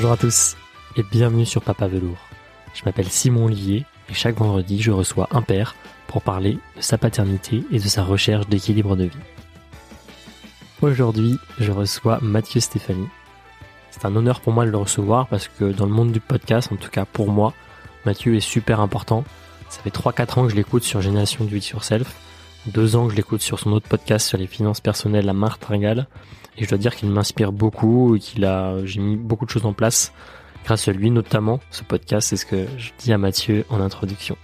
Bonjour à tous et bienvenue sur Papa Velours. Je m'appelle Simon Olivier et chaque vendredi je reçois un père pour parler de sa paternité et de sa recherche d'équilibre de vie. Aujourd'hui, je reçois Mathieu Stéphanie. C'est un honneur pour moi de le recevoir parce que dans le monde du podcast, en tout cas pour moi, Mathieu est super important. Ça fait 3-4 ans que je l'écoute sur Génération Do It Yourself, deux ans que je l'écoute sur son autre podcast sur les finances personnelles, la martingale, et je dois dire qu'il m'inspire beaucoup et qu'il a, j'ai mis beaucoup de choses en place grâce à lui, notamment ce podcast, c'est ce que je dis à Mathieu en introduction.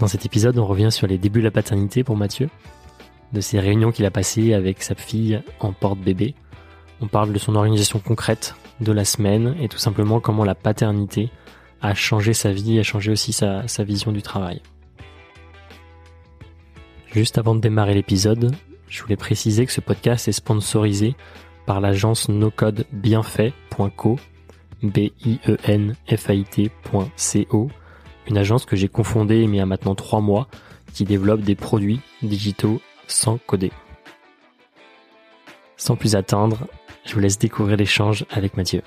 Dans cet épisode, on revient sur les débuts de la paternité pour Mathieu, de ces réunions qu'il a passées avec sa fille en porte-bébé. On parle de son organisation concrète de la semaine et tout simplement comment la paternité a changé sa vie, a changé aussi sa, sa vision du travail. Juste avant de démarrer l'épisode, je voulais préciser que ce podcast est sponsorisé par l'agence NoCode Bienfait.co, B-I-E-N-F-A-I-T.co, une agence que j'ai confondée il y a maintenant trois mois, qui développe des produits digitaux sans coder. Sans plus attendre, je vous laisse découvrir l'échange avec Mathieu.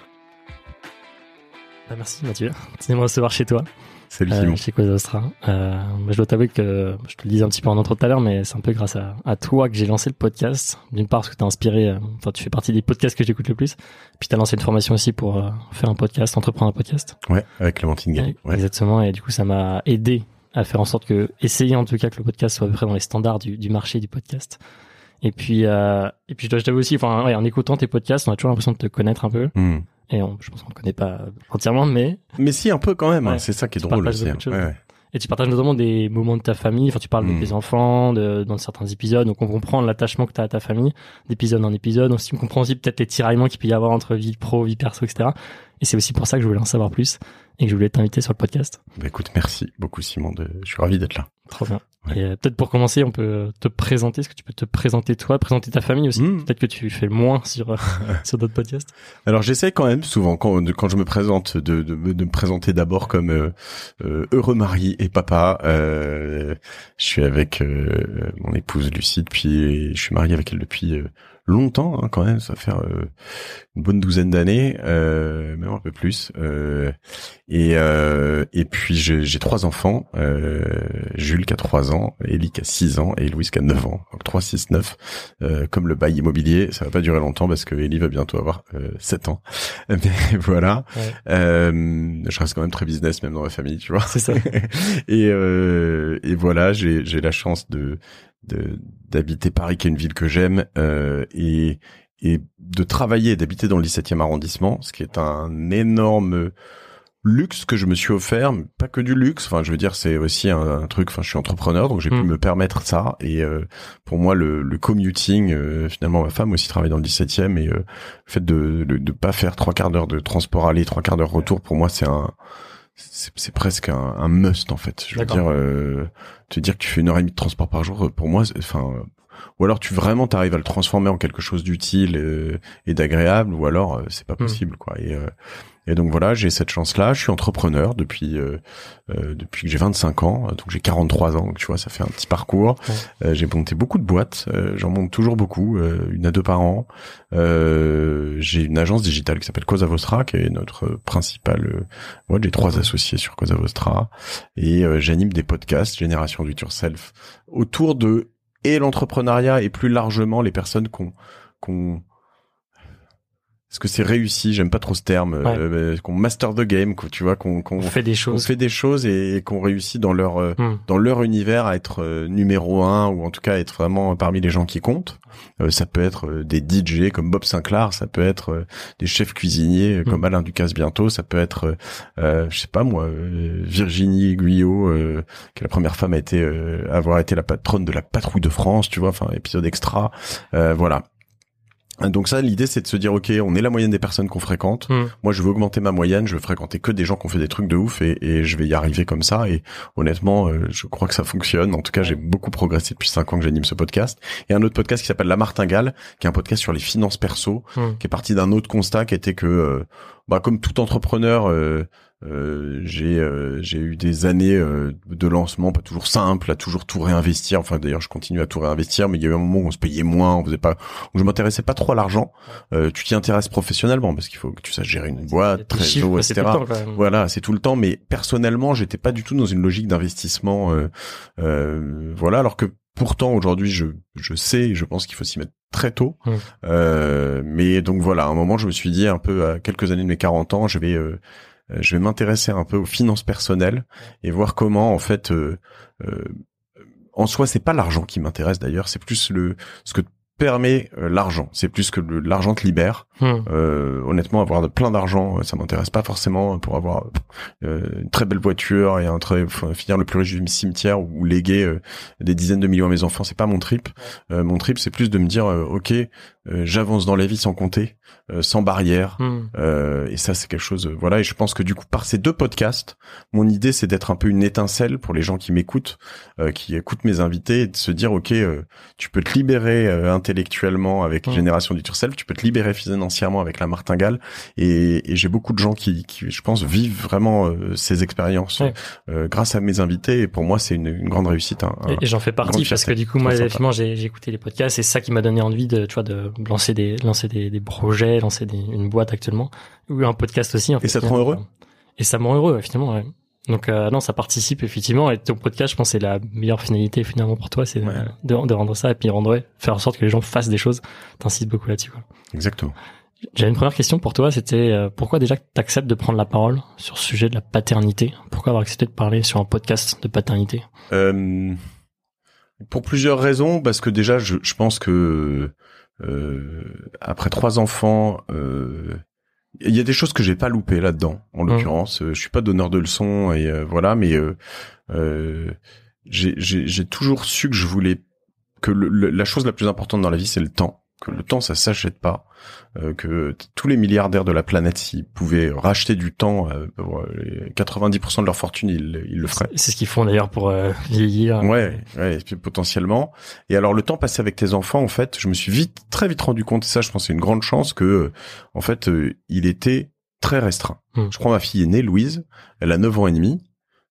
Bah, merci Mathieu, de me recevoir chez toi. Salut Simon. Euh, chez Quasostra. Euh, je dois t'avouer que je te le disais un petit peu en intro tout à l'heure, mais c'est un peu grâce à, à toi que j'ai lancé le podcast. D'une part parce que t'as inspiré, euh, enfin tu fais partie des podcasts que j'écoute le plus. Puis t'as lancé une formation aussi pour faire un podcast, entreprendre un podcast. Ouais, avec Clémentine Gay. Ouais. Exactement. Et du coup ça m'a aidé à faire en sorte que, essayer en tout cas que le podcast soit à peu près dans les standards du, du marché du podcast. Et puis, euh, et puis je dois t'avouer aussi, enfin, ouais, en écoutant tes podcasts, on a toujours l'impression de te connaître un peu. Hmm. Et on, je pense qu'on ne connaît pas entièrement, mais Mais si, un peu quand même. hein. C'est ça qui est Tu drôle aussi. choses. Ouais. Et tu partages notamment des moments de ta famille, enfin tu parles de tes enfants, de, dans certains épisodes, donc on comprend l'attachement que tu as à ta famille, d'épisode en épisode, aussi on comprend aussi peut-être les tiraillements qu'il peut y avoir entre vie pro, vie perso, etc. Et c'est aussi pour ça que je voulais en savoir plus et que je voulais t'inviter sur le podcast. Bah écoute, merci beaucoup Simon. De... Je suis ravi d'être là. Trop bien. Ouais. Et euh, peut-être pour commencer, on peut te présenter, est-ce que tu peux te présenter toi, présenter ta famille aussi Mm. Peut-être que tu fais moins sur, euh, sur d'autres podcasts. Alors j'essaie quand même souvent quand, quand je me présente de, de, me- de me présenter d'abord comme euh, heureux mari et papa. Je suis avec mon épouse Lucie depuis, je suis marié avec elle depuis longtemps hein, quand même. Ça va faire euh, une bonne douzaine d'années, euh, même un peu plus. Euh, et euh, et puis j'ai trois enfants. Euh, Jules qui a trois ans, Ellie qui a six ans et Louise qui a neuf ans. Donc 3, 6, 9. Euh, comme le bail immobilier, ça va pas durer longtemps parce que Ellie va bientôt avoir euh, 7 ans. Mais voilà. Ouais. Euh, je reste quand même très business même dans ma famille, tu vois. C'est ça. et, euh, et voilà, j'ai j'ai la chance de- d'habiter Paris, qui est une ville que j'aime, euh, et et de travailler d'habiter dans le 17e arrondissement, ce qui est un énorme luxe que je me suis offert, mais pas que du luxe. Enfin, je veux dire, c'est aussi un, un truc. Enfin, je suis entrepreneur, donc j'ai Mm. pu me permettre ça. Et euh, pour moi, le, le commuting, euh, finalement, ma femme aussi travaille dans le 17e, et euh, le fait de, de de pas faire trois quarts d'heure de transport aller, trois quarts d'heure retour, pour moi, c'est un c'est presque un, un must en fait. Je veux dire, euh, te dire que tu fais une heure et demie de transport par jour, euh, pour moi, enfin, ou alors tu vraiment t'arrives à le transformer en quelque chose d'utile euh, et d'agréable, ou alors euh, c'est pas Hmm. possible quoi. Et, euh, et donc voilà, j'ai cette chance-là. Je suis entrepreneur depuis euh, euh, depuis que j'ai 25 ans, donc j'ai 43 ans. Donc tu vois, ça fait un petit parcours. Ouais. Euh, j'ai monté beaucoup de boîtes, euh, j'en monte toujours beaucoup, euh, une à deux par an. Euh, j'ai une agence digitale qui s'appelle Cosa Vostra, qui est notre principale euh, boîte. J'ai trois associés sur Cosa Vostra et euh, j'anime des podcasts Génération It Yourself autour de et l'entrepreneuriat et plus largement les personnes qu'on est-ce que c'est réussi J'aime pas trop ce terme. Ouais. euh, qu'on master the game, quoi, tu vois, qu'on qu'on On fait des on choses. fait des choses et, et qu'on réussit dans leur Hmm. dans leur univers à être euh, numéro un ou en tout cas être vraiment parmi les gens qui comptent. Euh, ça peut être euh, des DJ comme Bob Sinclair, ça peut être des chefs cuisiniers euh, comme Mm. Alain Ducasse bientôt, ça peut être je sais pas moi euh, Virginie Guyot euh, qui est la première femme à été euh, à avoir été la patronne de la patrouille de France, tu vois, enfin épisode extra. Euh, voilà. Donc ça, l'idée, c'est de se dire, ok, on est la moyenne des personnes qu'on fréquente. Hmm. Moi, je veux augmenter ma moyenne. Je veux fréquenter que des gens qui ont fait des trucs de ouf et, et je vais y arriver comme ça. Et honnêtement, euh, je crois que ça fonctionne. En tout cas, j'ai beaucoup progressé depuis cinq ans que j'anime ce podcast. Et un autre podcast qui s'appelle La Martingale, qui est un podcast sur les finances perso, Hmm. qui est parti d'un autre constat qui était que, euh, bah, comme tout entrepreneur, euh, euh, j'ai euh, j'ai eu des années euh, de lancement, pas toujours simple, à toujours tout réinvestir. Enfin d'ailleurs je continue à tout réinvestir, mais il y a eu un moment où on se payait moins, on faisait pas, où je m'intéressais pas trop à l'argent. Euh, tu t'y intéresses professionnellement parce qu'il faut que tu saches gérer une boîte, trésor, etc. Voilà, c'est tout le temps. Mais personnellement, j'étais pas du tout dans une logique d'investissement. Euh, euh, voilà, alors que pourtant aujourd'hui je je sais, je pense qu'il faut s'y mettre très tôt. Euh, mais donc voilà, à un moment je me suis dit un peu à quelques années de mes 40 ans, je vais euh, je vais m'intéresser un peu aux finances personnelles et voir comment en fait euh, euh en soi c'est pas l'argent qui m'intéresse d'ailleurs, c'est plus le ce que permet euh, l'argent. C'est plus que l'argent te libère. Hmm. Euh, honnêtement, avoir de, plein d'argent, euh, ça m'intéresse pas forcément pour avoir euh, une très belle voiture et un très finir le plus riche du cimetière ou léguer des dizaines de millions à mes enfants. C'est pas mon trip. mon trip, c'est plus de me dire, ok, j'avance dans la vie sans compter, sans barrière. Hmm. et ça, c'est quelque chose. voilà. Et je pense que du coup, par ces deux podcasts, mon idée, c'est d'être un peu une étincelle pour les gens qui m'écoutent, qui écoutent mes invités, et de se dire, ok, tu peux te libérer intellectuellement avec mmh. Génération du Turcel, tu peux te libérer financièrement avec la martingale. Et, et j'ai beaucoup de gens qui, qui, je pense, vivent vraiment euh, ces expériences euh, grâce à mes invités. Et pour moi, c'est une, une, grande réussite. Hein, et, j'en fais partie parce que du coup, moi, effectivement, j'ai écouté les podcasts. C'est ça qui m'a donné envie de, tu vois, de lancer des, lancer des, des projets, lancer des, une boîte actuellement ou un podcast aussi. En et ça te rend heureux? Et ça me rend heureux, finalement. Ouais. Donc euh, non, ça participe effectivement. Et ton podcast, je pense, c'est la meilleure finalité finalement pour toi, c'est de, de, rendre ça et puis rendre, faire en sorte que les gens fassent des choses. T'insistes beaucoup là-dessus. Exactement. J'avais une première question pour toi, c'était euh, pourquoi déjà tu acceptes de prendre la parole sur ce sujet de la paternité? Pourquoi avoir accepté de parler sur un podcast de paternité? Euh, Pour plusieurs raisons, parce que déjà, je, je pense que euh, après trois enfants, euh, il y a des choses que j'ai pas loupées là-dedans, en mmh. l'occurrence. Euh, je suis pas donneur de leçons et euh, voilà, mais euh, euh j'ai toujours su que je voulais que la chose la plus importante dans la vie, c'est le temps que le temps ça s'achète pas, euh, que tous les milliardaires de la planète s'ils pouvaient racheter du temps, euh, 90% de leur fortune ils, ils le feraient. C'est ce qu'ils font d'ailleurs pour euh, vieillir. Ouais, ouais, potentiellement. Et alors le temps passé avec tes enfants, en fait, je me suis vite, très vite rendu compte, et ça je pense c'est une grande chance que, euh, en fait, il était très restreint. Hmm. Je crois ma fille est née, Louise, elle a 9 ans et demi.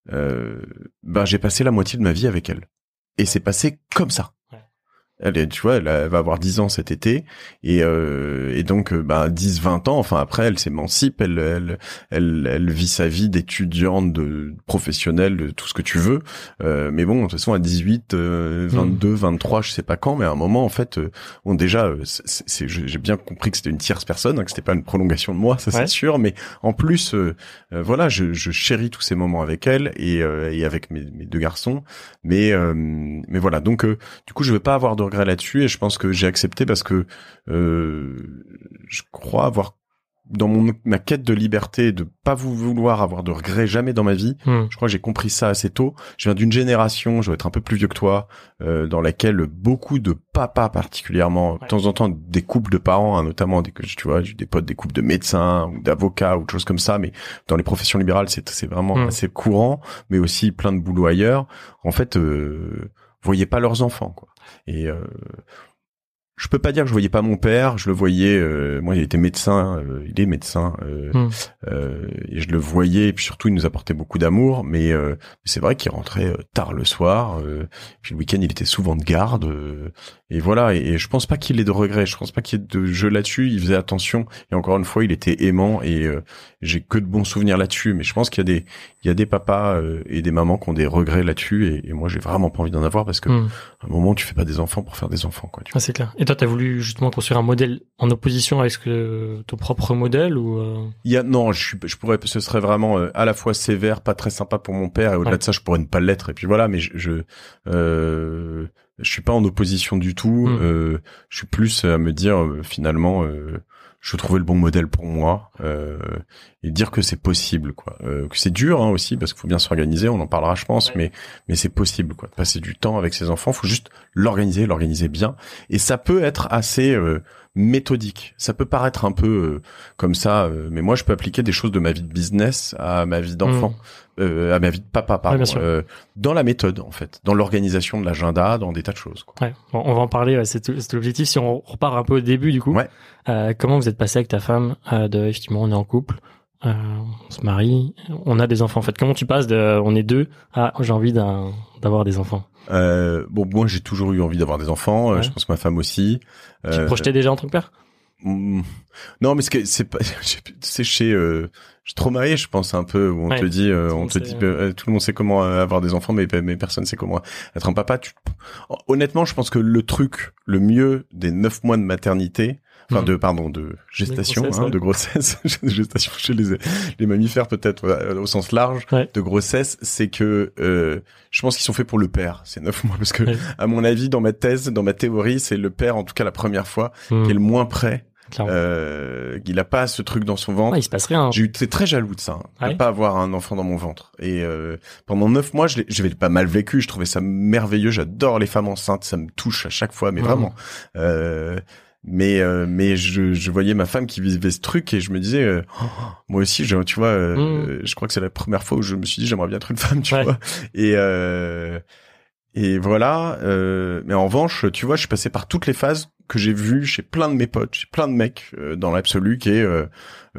ben j'ai passé la moitié de ma vie avec elle. Et c'est passé comme ça. Elle est, tu vois, elle, va avoir 10 ans cet été. Et, euh, et donc euh, bah 10 20 ans enfin après elle s'émancipe, elle, elle elle elle vit sa vie d'étudiante, de professionnelle, de tout ce que tu veux. Euh, mais bon, de toute façon à 18 22 23, je sais pas quand mais à un moment en fait euh, bon déjà euh, c'est j'ai bien compris que c'était une tierce personne, hein, que c'était pas une prolongation de moi, ça c'est sûr, mais en plus voilà, je, je chéris tous ces moments avec elle et, et avec mes, mes deux garçons, mais mais voilà, donc du coup je vais pas avoir de là-dessus et je pense que j'ai accepté parce que euh, je crois avoir dans mon ma quête de liberté de pas vouloir avoir de regrets jamais dans ma vie hmm. je crois que j'ai compris ça assez tôt je viens d'une génération je vais être un peu plus vieux que toi euh, dans laquelle beaucoup de papas particulièrement de temps en temps des couples de parents hein, notamment des tu vois j'ai des potes des couples de médecins ou d'avocats ou de choses comme ça mais dans les professions libérales c'est c'est vraiment hmm. assez courant mais aussi plein de boulot ailleurs en fait euh, voyaient pas leurs enfants quoi et euh, je peux pas dire que je voyais pas mon père, je le voyais. Euh, moi, il était médecin, euh, il est médecin, euh, hmm. euh, et je le voyais. Et puis surtout, il nous apportait beaucoup d'amour. Mais c'est vrai qu'il rentrait tard le soir. puis le week-end, il était souvent de garde. et voilà. Et, je pense pas qu'il ait de regrets. Je pense pas qu'il y ait de jeu là-dessus. Il faisait attention. Et encore une fois, il était aimant. Et j'ai que de bons souvenirs là-dessus. Mais je pense qu'il y a des, il y a des papas et des mamans qui ont des regrets là-dessus. Et, et moi, j'ai vraiment pas envie d'en avoir parce que hmm. à un moment, tu fais pas des enfants pour faire des enfants, quoi. Ah, c'est clair toi, t'as voulu justement construire un modèle en opposition avec ce que, ton propre modèle ou euh Il y a non, je, je pourrais, ce serait vraiment euh, à la fois sévère, pas très sympa pour mon père, et au-delà de ça, je pourrais ne pas l'être. Et puis voilà, mais je, je, euh, je suis pas en opposition du tout. Hmm. Euh, je suis plus à me dire finalement je trouvais le bon modèle pour moi euh, et dire que c'est possible quoi. Euh, que c'est dur hein, aussi parce qu'il faut bien s'organiser on en parlera je pense mais mais c'est possible quoi. Passer du temps avec ses enfants faut juste l'organiser l'organiser bien. Et ça peut être assez euh, méthodique ça peut paraître un peu euh, comme ça euh, mais moi je peux appliquer des choses de ma vie de business à ma vie d'enfant mmh. Euh, à ma vie de papa, pardon, euh, dans la méthode en fait, dans l'organisation de l'agenda, dans des tas de choses. Quoi. Ouais. on va en parler. c'est l'objectif. Si on repart un peu au début du coup, euh, comment vous êtes passé avec ta femme de effectivement on est en couple, euh, on se marie, on a des enfants. En fait, comment tu passes de on est deux à j'ai envie d'un- d'avoir des enfants? Euh, bon, moi j'ai toujours eu envie d'avoir des enfants. euh, Ouais. Je pense que ma femme aussi. Tu te Euh, projetais déjà en tant que père? Mm. Non, mais c'est pas, c'est chez, euh, je suis trop marié, je pense un peu où on Ouais. te dit, euh, on te sait, dit, euh, tout le monde sait comment euh, avoir des enfants, mais mais personne sait comment être un papa. Tu... Honnêtement, je pense que le truc le mieux des neuf mois de maternité, enfin Mhm. de pardon de gestation, grossesse, hein, ouais. de grossesse, gestation chez les les mammifères peut-être euh, au sens large Ouais. de grossesse, c'est que euh, je pense qu'ils sont faits pour le père. Ces neuf mois parce que Ouais. à mon avis, dans ma thèse, dans ma théorie, c'est le père en tout cas la première fois Hmm, qui est le moins prêt euh, il a pas ce truc dans son ventre. Il se passe rien. J'ai été très jaloux de ça, hein, de pas avoir un enfant dans mon ventre. Et euh, pendant neuf mois, je l'ai, je l'ai pas mal vécu. Je trouvais ça merveilleux. J'adore les femmes enceintes. Ça me touche à chaque fois, mais Mhm. vraiment. Euh, mais euh, mais je, je voyais ma femme qui vivait ce truc et je me disais, euh, Oh, moi aussi, je, tu vois, euh, Mhm. je crois que c'est la première fois où je me suis dit j'aimerais bien être une femme, tu Ouais. vois. Et euh, et voilà. Euh, mais en revanche, tu vois, je suis passé par toutes les phases que j'ai vues chez plein de mes potes, chez plein de mecs euh, dans l'absolu, qui est euh,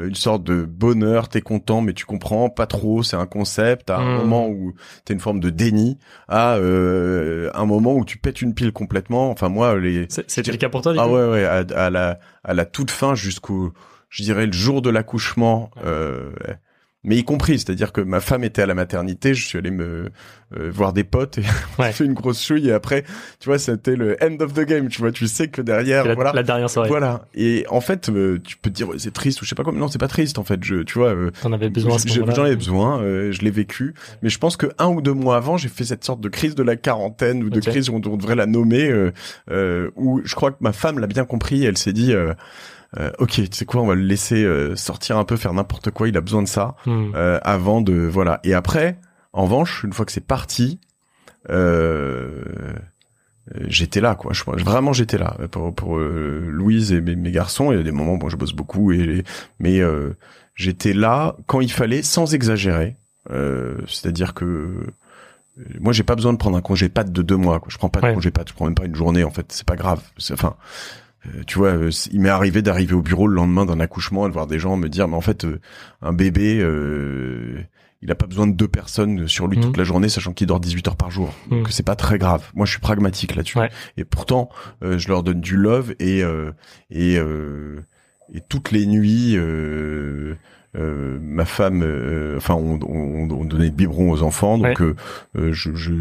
une sorte de bonheur. T'es content, mais tu comprends pas trop. C'est un concept. À un Mm. moment où t'as une forme de déni, à euh, un moment où tu pètes une pile complètement. Enfin moi, les C'est- C'était le cas pour toi, ah ouais ouais à, à la à la toute fin jusqu'au je dirais le jour de l'accouchement euh, mais y compris c'est-à-dire que ma femme était à la maternité je suis allé me euh, voir des potes et on Ouais. fait une grosse chouille et après tu vois c'était le end of the game tu vois tu sais que derrière la, voilà la dernière soirée. voilà et en fait euh, tu peux te dire c'est triste ou je sais pas quoi mais non c'est pas triste en fait je tu vois euh, T'en avais besoin. J'en avais besoin, euh, je l'ai vécu, mais je pense que un ou deux mois avant, j'ai fait cette sorte de crise de la quarantaine ou de crise on, on devrait la nommer, euh, euh, où je crois que ma femme l'a bien compris. Elle s'est dit, euh, ok, tu sais quoi, on va le laisser euh, sortir un peu, faire n'importe quoi. Il a besoin de ça Hmm. euh, avant de voilà. Et après, en revanche, une fois que c'est parti, euh, euh, j'étais là quoi. Je, vraiment, j'étais là pour, pour euh, Louise et mes, mes garçons. Il y a des moments, bon, je bosse beaucoup, et mais euh, j'étais là quand il fallait, sans exagérer. Euh, C'est-à-dire que moi, j'ai pas besoin de prendre un congé pat de deux mois. Quoi. Je prends pas de Ouais. congé pat, je prends même pas une journée. En fait, c'est pas grave. Enfin, euh, tu vois, euh, il m'est arrivé d'arriver au bureau le lendemain d'un accouchement et de voir des gens me dire, mais en fait, euh, un bébé, il a pas besoin de deux personnes sur lui Mhm. toute la journée, sachant qu'il dort 18 heures par jour. Mhm. Donc c'est pas très grave. Moi, je suis pragmatique là-dessus. Ouais. Et pourtant, euh, je leur donne du love et euh, et euh, et toutes les nuits. Ma femme, enfin, on, on, on donnait le biberon aux enfants, donc je, je,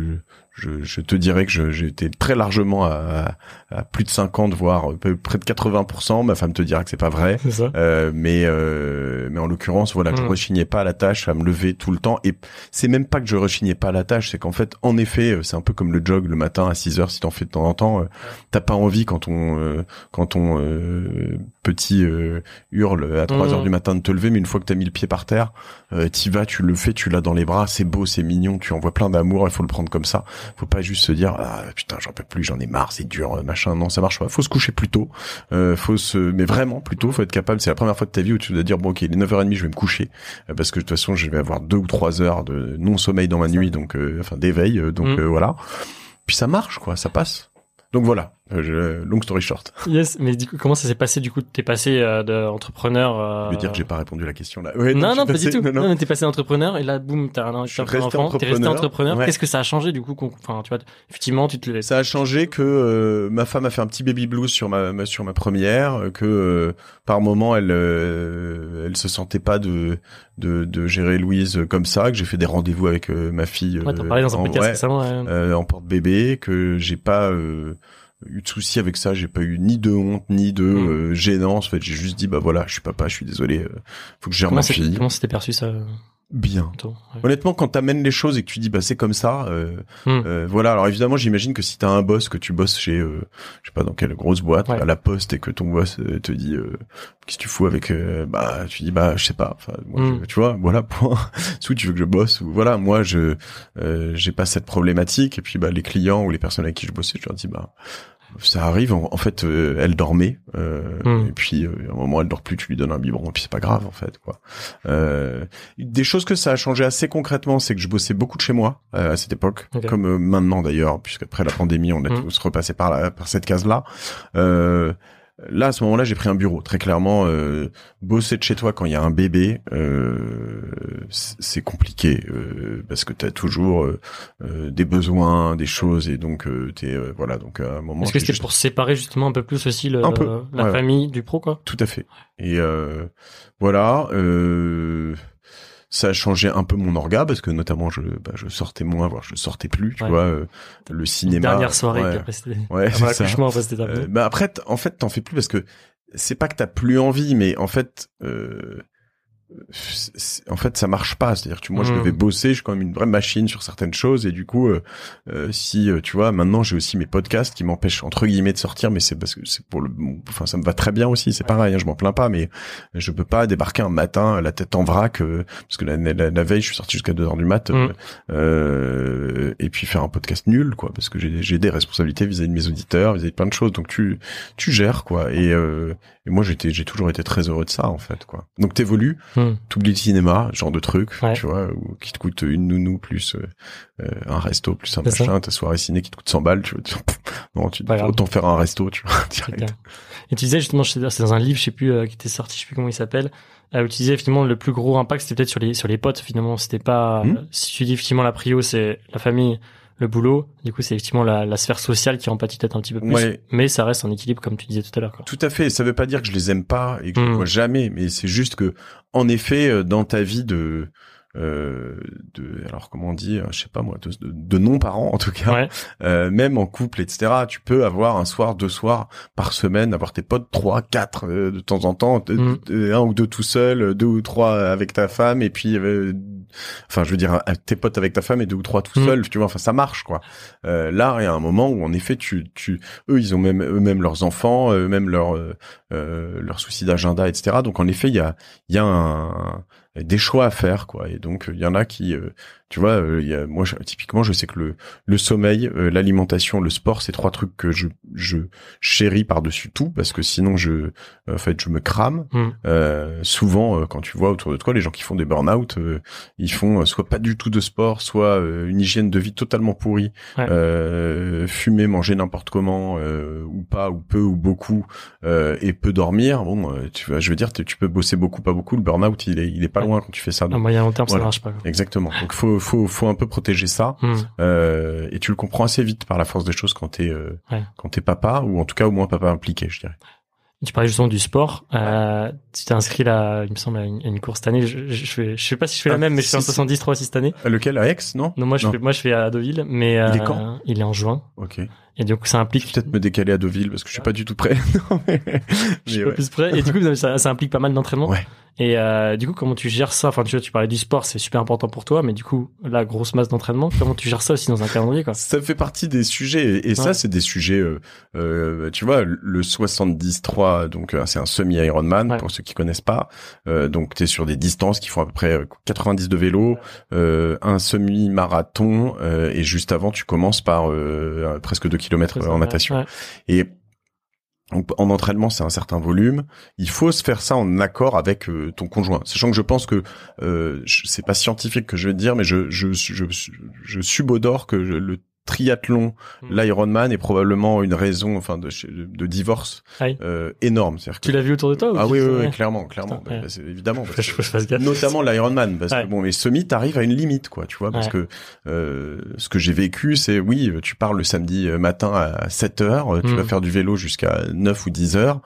je, je te dirais que je- j'étais très largement à, à plus de 50, voire peu- près de 80%. Ma femme te dira que c'est pas vrai. Ça. Euh, mais euh, mais en l'occurrence voilà je Mm. rechignais pas à la tâche à me lever tout le temps et c'est même pas que je rechignais pas à la tâche c'est qu'en fait en effet euh, c'est un peu comme le jog le matin à 6 heures si t'en fais de temps en temps euh, t'as pas envie quand on euh, quand euh, petit euh, hurle à 3 Mm. heures du matin de te lever mais une fois que t'as mis le pied par terre euh, t'y vas tu le fais tu l'as dans les bras c'est beau c'est mignon tu envoies plein d'amour il faut le prendre comme ça. Faut pas juste se dire ah putain j'en peux plus j'en ai marre c'est dur euh, machin. Non ça marche pas. Faut se coucher plus tôt euh, faut se mais vraiment plutôt faut être capable c'est la première fois de ta vie où tu dois dire bon ok il est 9h30 je vais me coucher euh, parce que de toute façon je vais avoir deux ou trois heures de non sommeil dans ma nuit donc euh, enfin d'éveil donc Mm. euh, voilà. Puis ça marche quoi ça passe. Donc voilà je, long story short Yes, mais du coup, comment ça s'est passé du coup? T'es passé euh, d'entrepreneur. Euh... je veux dire que j'ai pas répondu à la question là? Ouais, Non, non, pas passé- du tout. non, Non, non. mais t'es passé entrepreneur et là, boum, t'as un, enfant, t'es resté entrepreneur. entrepreneur. Ouais. Qu'est-ce que ça a changé du coup Enfin, tu vois, effectivement, tu te. Ça a changé que euh, ma femme a fait un petit baby blues sur ma, ma- sur ma première, euh, que euh, par moment elle euh, elle se sentait pas de, de de gérer Louise comme ça, que j'ai fait des rendez-vous avec euh, ma fille Ouais, t'en euh, parlais dans un en- podcast récemment. ouais. euh, en porte bébé, que j'ai pas euh, eu de soucis avec ça, j'ai pas eu ni de honte ni de Mm. euh, gênance. En fait, j'ai juste dit bah voilà, je suis papa, je suis désolé, euh, faut que je gère Comment ma fille. comment c'était perçu ça Bien. Honnêtement, quand t'amènes les choses et que tu dis bah c'est comme ça, euh, Hmm. euh, voilà. Alors évidemment, j'imagine que si t'as un boss que tu bosses chez, euh, je sais pas dans quelle grosse boîte, Ouais. à la poste, et que ton boss euh, te dit euh, qu'est-ce que tu fous avec, bah tu dis bah je sais pas. Moi, Hmm. je- tu vois, voilà point. Soit tu veux que je bosse ou voilà. Moi, je euh, j'ai pas cette problématique. Et puis bah les clients ou les personnes avec qui je bossais, je leur dis bah ça arrive. En, en fait, euh, elle dormait. euh, Hmm. Et puis, euh, à un moment, elle dort plus. Tu lui donnes un biberon. Et puis, c'est pas grave, en fait. quoi. Euh, des choses que ça a changé assez concrètement, c'est que je bossais beaucoup de chez moi euh, à cette époque, comme euh, maintenant d'ailleurs, puisqu'après la pandémie, on a Hmm. tous repassé par, la, par cette case-là. Euh, là à ce moment-là j'ai pris un bureau. Très clairement euh, bosser de chez toi quand il y a un bébé euh, c'est compliqué euh, parce que tu as toujours des besoins des choses et donc t'es voilà donc à un moment est-ce que c'était pour séparer justement un peu plus aussi le, la famille du pro quoi? Tout à fait. Et voilà ça a changé un peu mon orga parce que notamment je bah, je sortais moins voire je sortais plus tu vois euh, le cinéma dernière soirée ouais, après c'était ouais, ça. Euh, bah après en fait t'en fais plus parce que c'est pas que t'as plus envie mais en fait euh, en fait ça marche pas. C'est à dire tu moi je devais mmh. bosser je suis quand même une vraie machine sur certaines choses et du coup euh, euh si euh, tu vois maintenant j'ai aussi mes podcasts qui m'empêchent entre guillemets de sortir mais c'est parce que c'est pour le enfin ça me va très bien aussi. C'est pareil hein, je m'en plains pas mais je peux pas débarquer un matin la tête en vrac euh, parce que la, la, veille je suis sorti jusqu'à 2 heures du mat mmh. et puis faire un podcast nul quoi parce que j'ai j'ai des responsabilités vis-à-vis de mes auditeurs vis-à-vis de plein de choses. Donc tu tu gères quoi. Et, et moi j'étais j'ai toujours été très heureux de ça en fait quoi donc t'évolues Hmm. T'oublies le cinéma, genre de truc, tu vois, ou qui te coûte une nounou plus euh, euh, un resto plus un machin, ta soirée ciné qui te coûte 100 balles, tu vois. non, tu autant faire un resto, tu vois. Et tu disais justement, c'est dans un livre, je sais plus euh, qui était sorti, je sais plus comment il s'appelle, tu disais finalement le plus gros impact c'était peut-être sur les sur les potes finalement, c'était pas hmm. si tu dis effectivement la prio c'est la famille le boulot. Du coup, c'est effectivement la, la, sphère sociale qui en pâtit peut-être un petit peu plus. Mais ça reste en équilibre, comme tu disais tout à l'heure. Tout à fait. Ça veut pas dire que je les aime pas et que je les hmm. vois jamais, mais c'est juste que, en effet, euh, dans ta vie de euh, de alors comment on dit euh, je sais pas moi de, de, non parents en tout cas euh, même en couple etc tu peux avoir un soir deux soirs par semaine avoir tes potes trois quatre euh, de temps en temps mm. un ou deux tout seul deux ou trois avec ta femme et puis enfin je veux dire tes potes avec ta femme et deux ou trois tout mm. seul tu vois enfin ça marche quoi. Là il y a un moment où en effet tu tu eux ils ont même eux-mêmes leurs enfants eux-mêmes leurs leurs soucis d'agenda etc donc en effet il y a il y a un des choix à faire quoi. Et donc il y en a qui euh, tu vois, euh, y a, moi typiquement, je sais que le le sommeil, euh, l'alimentation, le sport, c'est trois trucs que je je chéris par dessus tout parce que sinon je en fait je me crame. Mm. Euh, souvent, quand tu vois autour de toi les gens qui font des burn-out, ils font soit pas du tout de sport, soit une hygiène de vie totalement pourrie, fumer, manger n'importe comment ou pas ou peu ou beaucoup et peu dormir. Bon, tu vois, je veux dire, tu peux bosser beaucoup, pas beaucoup. Le burn-out, il est il est pas loin quand tu fais ça. À moyen long terme, ça marche pas. Exactement. Donc faut faut faut un peu protéger ça hmm. euh, et tu le comprends assez vite par la force des choses quand t'es euh, quand t'es papa ou en tout cas au moins papa impliqué je dirais tu parlais justement du sport. Euh, tu t'es inscrit là, il me semble, à une, course cette année. Je, je, je, je sais pas si je fais la ah, même, mais je fais en 70 3 6 cette année. Lequel? À Aix, non? Non, moi je fais moi je fais à Deauville, mais il est quand? Il est en juin. Ok. Et du coup, ça implique peut-être me décaler à Deauville parce que je suis pas du tout prêt. non, mais... je suis pas plus prêt. Et du coup, ça, ça implique pas mal d'entraînement. Ouais. Et euh, du coup, comment tu gères ça? Enfin, tu vois, tu parlais du sport, c'est super important pour toi, mais du coup, la grosse masse d'entraînement, comment tu gères ça aussi dans un calendrier quoi? Ça fait partie des sujets, et, ça, c'est des sujets. Euh, euh, tu vois, le 73, donc euh, c'est un semi Ironman pour ceux qui connaissent pas. Euh, donc, t'es sur des distances qui font à peu près 90 de vélo, un semi marathon, et juste avant, tu commences par presque 2 km en natation. Et en entraînement, c'est un certain volume. Il faut se faire ça en accord avec euh, ton conjoint. Sachant que je pense que euh, c'est pas scientifique que je vais te dire, mais je je je, je, subodore que le triathlon, hmm. l'Ironman est probablement une raison, enfin, de, de, divorce euh, énorme. tu l'as vu autour de toi Ah oui, oui, clairement, clairement, bah, évidemment. notamment l'Ironman, parce que bon, mais semi, t'arrives à une limite, quoi, tu vois, parce que euh, ce que j'ai vécu, c'est oui, tu pars le samedi matin à 7 heures, tu vas hmm. faire du vélo jusqu'à 9 ou 10 heures,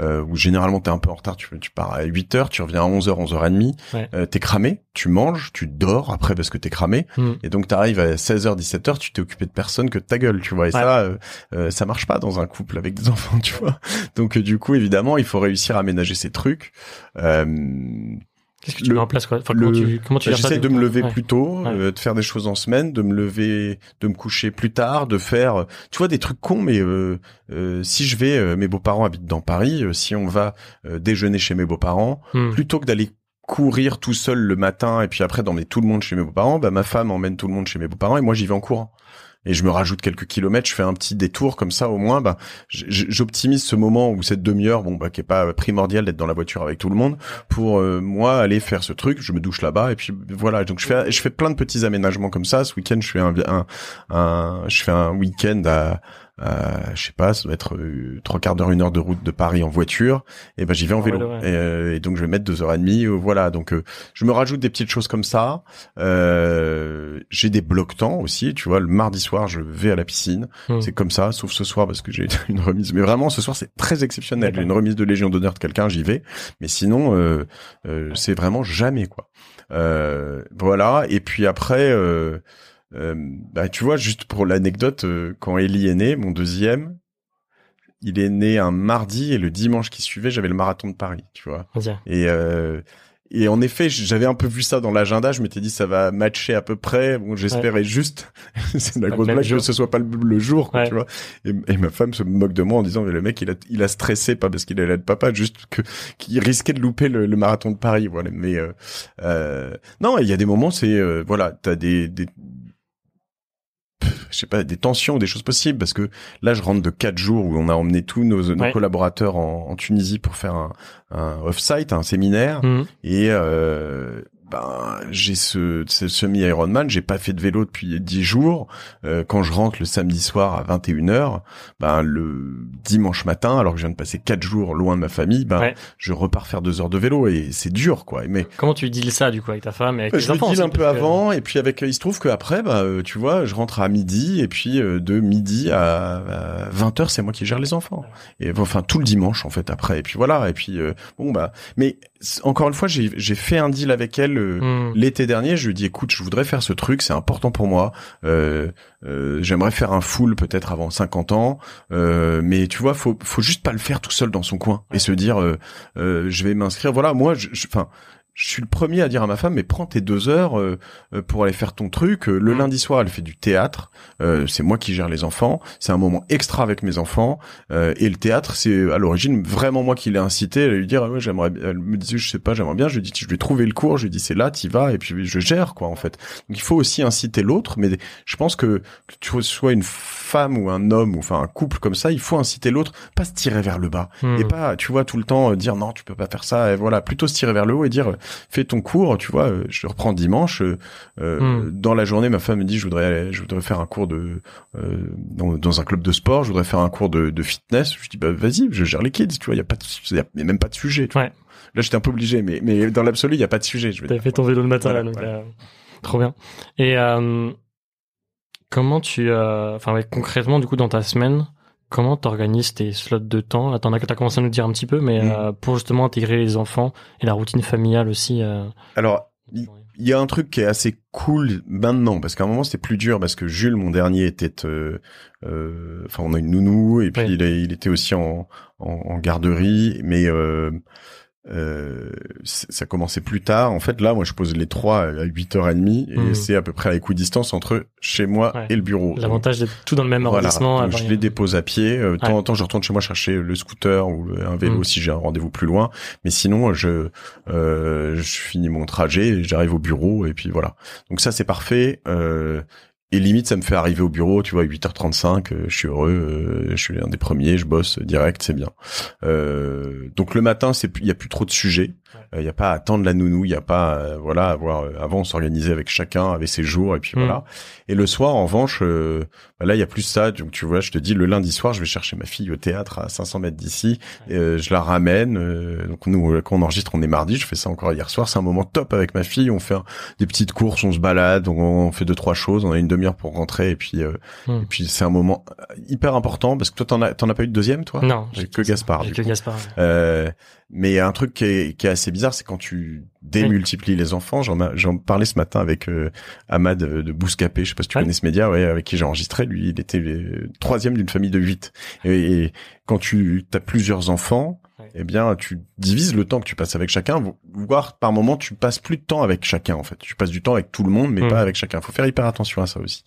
euh, où généralement t'es un peu en retard, tu, tu pars à 8 heures, tu reviens à 11 heures, 11 heures et demie, euh, t'es cramé, tu manges, tu dors après parce que t'es cramé, hmm. et donc t'arrives à 16 heures, 17 heures, tu t'es occupé de personne que de ta gueule, tu vois. Et ça, euh, euh, ça marche pas dans un couple avec des enfants, tu vois. Donc euh, du coup, évidemment, il faut réussir à ménager ces trucs. Qu'est-ce que tu mets en place quoi? Enfin, Comment tu, comment tu bah, J'essaie de me lever plus tôt, de faire des choses en semaine, de me lever, de me coucher plus tard, de faire, tu vois, des trucs cons. Mais euh, si je vais, mes beaux-parents habitent dans Paris. si on va déjeuner chez mes beaux-parents, hmm. plutôt que d'aller courir tout seul le matin et puis après d'emmener tout le monde chez mes beaux-parents, bah ma femme emmène tout le monde chez mes beaux-parents et moi j'y vais en courant. Et je me rajoute quelques kilomètres, je fais un petit détour comme ça au moins, bah j'optimise ce moment où cette demi-heure, bon bah qui est pas primordial d'être dans la voiture avec tout le monde, pour euh, moi aller faire ce truc, je me douche là-bas et puis voilà. Donc je fais je fais plein de petits aménagements comme ça. Ce week-end je fais un, un je fais un week-end à euh, je sais pas, ça doit être euh, trois quarts d'heure, une heure de route de Paris en voiture, et ben j'y vais en En vélo. ouais. et, euh, et donc je vais mettre deux heures et demie, euh, voilà. Donc euh, je me rajoute des petites choses comme ça. Euh, j'ai des blocs temps aussi, tu vois. Le mardi soir, je vais à la piscine. Hmm. C'est comme ça, sauf ce soir parce que j'ai une remise. Mais vraiment, ce soir, c'est très exceptionnel. J'ai une remise de Légion d'honneur de quelqu'un, j'y vais. Mais sinon, euh, euh, c'est vraiment jamais quoi. Euh, voilà. Et puis après. Euh, euh, bah, tu vois, juste pour l'anecdote, euh, quand Ellie est né, mon deuxième, il est né un mardi et le dimanche qui suivait, j'avais le marathon de Paris, tu vois. Et euh, et en effet, j'avais un peu vu ça dans l'agenda. Je m'étais dit ça va matcher à peu près. Bon, j'espérais juste, c'est la grosse blague, que ce soit pas le, le jour, quoi, tu vois. Et, et ma femme se moque de moi en disant mais le mec il a il a stressé pas parce qu'il allait être papa, juste que qu'il risquait de louper le, le marathon de Paris, voilà. Mais euh, euh, non, il y a des moments c'est euh, voilà, t'as des des je sais pas, des tensions, des choses possibles, parce que là, je rentre de quatre jours où on a emmené tous nos, nos Ouais. collaborateurs en, en Tunisie pour faire un, un off-site, un séminaire, Mhm. et euh, ben j'ai ce, ce semi Ironman, j'ai pas fait de vélo depuis dix jours. Euh, quand je rentre le samedi soir à 21h, ben le dimanche matin, alors que je viens de passer quatre jours loin de ma famille, ben Ouais. je repars faire deux heures de vélo et c'est dur quoi. Mais Comment tu deals ça du coup avec ta femme et avec bah, tes je enfants deal aussi, un peu que- avant et puis avec il se trouve que après bah euh, tu vois je rentre à midi et puis euh, de midi à, 20h c'est moi qui gère les enfants et enfin tout le dimanche en fait après et puis voilà et puis euh, bon bah mais encore une fois j'ai fait un deal avec elle euh, Mhm. l'été dernier. Je lui ai dit écoute je voudrais faire ce truc c'est important pour moi. Euh, euh, j'aimerais faire un full peut-être avant 50 ans. Euh, mais tu vois faut faut juste pas le faire tout seul dans son coin et se dire euh, euh, je vais m'inscrire. Voilà moi je je- enfin je suis le premier à dire à ma femme, mais prends tes deux heures euh, euh, pour aller faire ton truc. Euh, Le Mm. lundi soir, elle fait du théâtre. Euh, c'est moi qui gère les enfants. C'est un moment extra avec mes enfants. Euh, et le théâtre, c'est à l'origine vraiment moi qui l'ai incité à lui dire, ah ouais, j'aimerais. Elle me disait, je sais pas, j'aimerais bien. Je lui dis, je vais trouver le cours. Je lui dis, c'est là, t'y vas. Et puis je gère quoi en fait. Donc il faut aussi inciter l'autre. Mais je pense que, que tu sois une femme ou un homme ou enfin un couple comme ça, il faut inciter l'autre, pas se tirer vers le bas. Mhm. Et pas, tu vois, tout le temps euh, dire non, tu peux pas faire ça. Et voilà, plutôt se tirer vers le haut et dire fais ton cours. Tu vois, euh, je reprends dimanche. euh, euh, Hmm. Dans la journée, ma femme me dit je voudrais, aller- je voudrais faire un cours de euh, dans, dans un club de sport. Je voudrais faire un cours de, de fitness. Je dis bah vas-y, je gère les kids. Tu vois, il y a pas, de, y a même pas de sujet. tu vois. Ouais. Là, j'étais un peu obligé, mais mais dans l'absolu, il y a pas de sujet. Je T'avais fait ton vélo le matin Voilà, là, donc voilà. euh, trop bien. Et euh, comment tu, euh, enfin ouais, concrètement du coup dans ta semaine, comment t'organises tes slots de temps Là, t'en as, t'as commencé à nous dire un petit peu, mais Mm. euh, pour justement intégrer les enfants et la routine familiale aussi. euh, Alors, il y a un truc qui est assez cool maintenant parce qu'à un moment c'était plus dur parce que Jules mon dernier était euh, euh, enfin on a une nounou et puis Oui. il, était aussi en, en, en garderie mais euh, euh, ça commençait plus tard en fait là moi je pose les trois à 8h30 et Mhm. c'est à peu près à équidistance entre chez moi Ouais. et le bureau L'avantage d'être tout dans le même voilà, arrondissement. donc à je les dépose à pied. Euh, De temps Ouais. en temps, je retourne chez moi chercher le scooter ou un vélo Mm. si j'ai un rendez-vous plus loin. Mais sinon, je euh, je finis mon trajet, et j'arrive au bureau et puis voilà. Donc ça, c'est parfait. Et limite, ça me fait arriver au bureau, tu vois, 8h35, euh, je suis heureux, euh, je suis un des premiers, je bosse direct, c'est bien. Euh, donc le matin, c'est il y a plus trop de sujets. Ouais. Il y a pas à attendre la nounou, il y a pas euh, voilà, à avoir euh, avant on s'organisait avec chacun, avec ses jours et puis Mm. voilà. Et le soir, en revanche, euh, bah là, il y a plus ça. Donc, tu vois, je te dis, le lundi soir, je vais chercher ma fille au théâtre à 500 mètres d'ici. Et, euh, je la ramène. euh, donc, nous, quand on enregistre, on est mardi. Je fais ça encore hier soir. C'est un moment top avec ma fille. On fait un- des petites courses, on se balade, on, on fait deux trois choses. On a une demi-heure pour rentrer. Et puis, euh, Hmm. et puis, c'est un moment hyper important parce que toi, t'en as, t'en as pas eu de deuxième, toi? Non, J'ai que Gaspard. J'ai que. Gaspard. Euh, mais un truc qui est, qui est assez bizarre, c'est quand tu démultiplies les enfants. J'en, parlais ce matin avec euh, Ahmad de, de Bouscapé, je sais pas si tu connais ce média, ouais, avec qui j'ai enregistré. Lui, il était le troisième d'une famille de huit. Et, et quand tu as plusieurs enfants, eh bien, tu divises le temps que tu passes avec chacun, vo- voire par moment, tu passes plus de temps avec chacun, en fait. Tu passes du temps avec tout le monde, mais Mm. pas avec chacun. Faut faire hyper attention à ça aussi.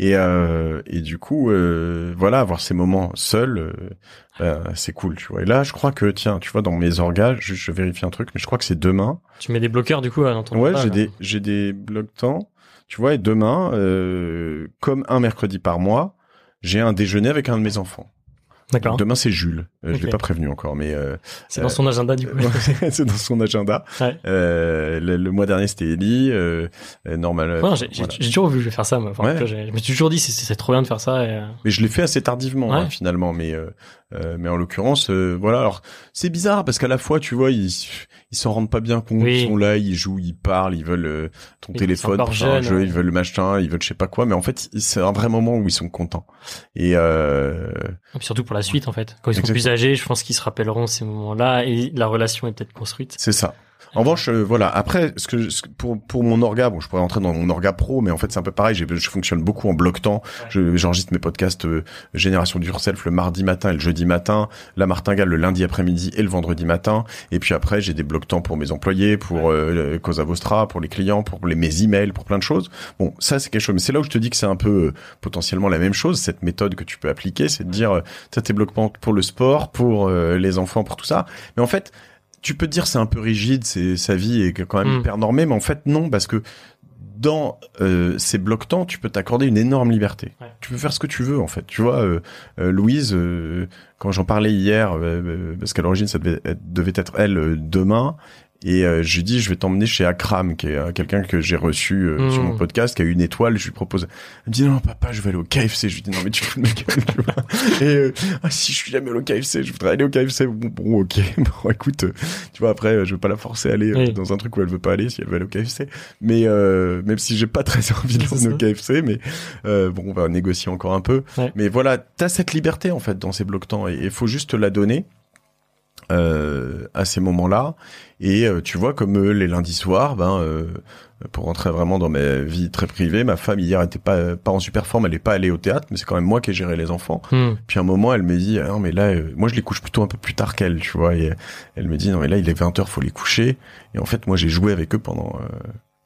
Et, euh, et du coup, euh, voilà, avoir ces moments seuls, euh, euh, c'est cool, tu vois. Et là, je crois que, tiens, tu vois, dans mes orgas, je, je vérifie un truc, mais je crois que c'est demain. Tu mets des bloqueurs du coup euh, dans ton Ouais, j'ai des, j'ai des blocs temps. Tu vois, et demain, euh, comme un mercredi par mois, j'ai un déjeuner avec un de mes enfants. D'accord. Demain c'est Jules. Euh, Je Ok. l'ai pas prévenu encore, mais euh, C'est dans son agenda du coup. c'est dans son agenda. Ouais. Euh, le, le mois dernier c'était Ellie. Euh, euh, normal. euh, Ouais, j'ai voilà. j'ai toujours vu je vais faire ça moi. Enfin, Ouais. je me suis toujours dit c'est- trop bien de faire ça. Et, euh, Mais je l'ai fait assez tardivement hein, finalement, mais euh, euh, mais en l'occurrence, euh, voilà. Alors c'est bizarre parce qu'à la fois, tu vois, ils ils s'en rendent pas bien compte. Oui. Ils sont là, ils jouent, ils parlent, ils veulent euh, ton Ils téléphone pour faire un jeu, ouais. ils veulent le machin, ils veulent je sais pas quoi. Mais en fait, c'est un vrai moment où ils sont contents. Et euh, et puis surtout pour la suite en fait. Quand ils sont plus âgés, je pense qu'ils se rappelleront ces moments-là et la relation est peut-être construite. c'est ça. En revanche, euh, voilà. Après, ce que ce pour pour mon orga, bon, je pourrais rentrer dans mon orga pro, mais en fait, c'est un peu pareil. Je fonctionne beaucoup en bloc temps. Je- J'enregistre mes podcasts euh, Génération du Yourself le mardi matin et le jeudi matin, la martingale le lundi après-midi et le vendredi matin. Et puis après, j'ai des blocs temps pour mes employés, pour euh, Cosa Vostra, pour les clients, pour les, mes emails, pour plein de choses. Bon, ça c'est quelque chose. Mais c'est là où je te dis que c'est un peu euh, potentiellement la même chose. Cette méthode que tu peux appliquer, c'est de dire, euh, t'as tes blocs temps pour le sport, pour euh, les enfants, pour tout ça. Mais en fait, tu peux te dire c'est un peu rigide, c'est sa vie est quand même Mm. hyper normée, mais en fait non parce que dans euh, ces blocs temps, tu peux t'accorder une énorme liberté. Ouais. Tu peux faire ce que tu veux en fait. Tu vois, euh, euh, Louise, quand j'en parlais hier, parce qu'à l'origine ça devait être, devait être elle demain, et euh, je lui dis je vais t'emmener chez Akram, qui est euh, quelqu'un que j'ai reçu euh, Mm. sur mon podcast, qui a une étoile. Je lui propose. Elle me dit non papa, je vais aller au KFC. Je lui dis non mais tu fous de ma gueule. tu vois. Et euh, ah si je suis jamais allé au KFC, je voudrais aller au KFC. Bon, bon, ok, bon écoute, euh, tu vois après je veux pas la forcer à aller Oui. dans un truc où elle veut pas aller si elle veut aller au KFC. Mais euh, même si j'ai pas très envie ça. au KFC, mais euh, bon on va négocier encore un peu. Ouais. Mais voilà, t'as cette liberté en fait dans ces blocs temps et il faut juste te la donner euh, à ces moments-là. Et euh, tu vois, comme euh, les lundis soirs, ben, euh, pour rentrer vraiment dans ma vie très privée, ma femme hier était pas pas en super forme, elle est pas allée au théâtre, mais c'est quand même moi qui ai géré les enfants. Hmm. Puis à un moment, elle me dit, ah non mais là, euh, moi je les couche plutôt un peu plus tard qu'elle, tu vois. Et elle me dit, non mais là il est 20h, faut les coucher. Et en fait, moi j'ai joué avec eux pendant euh,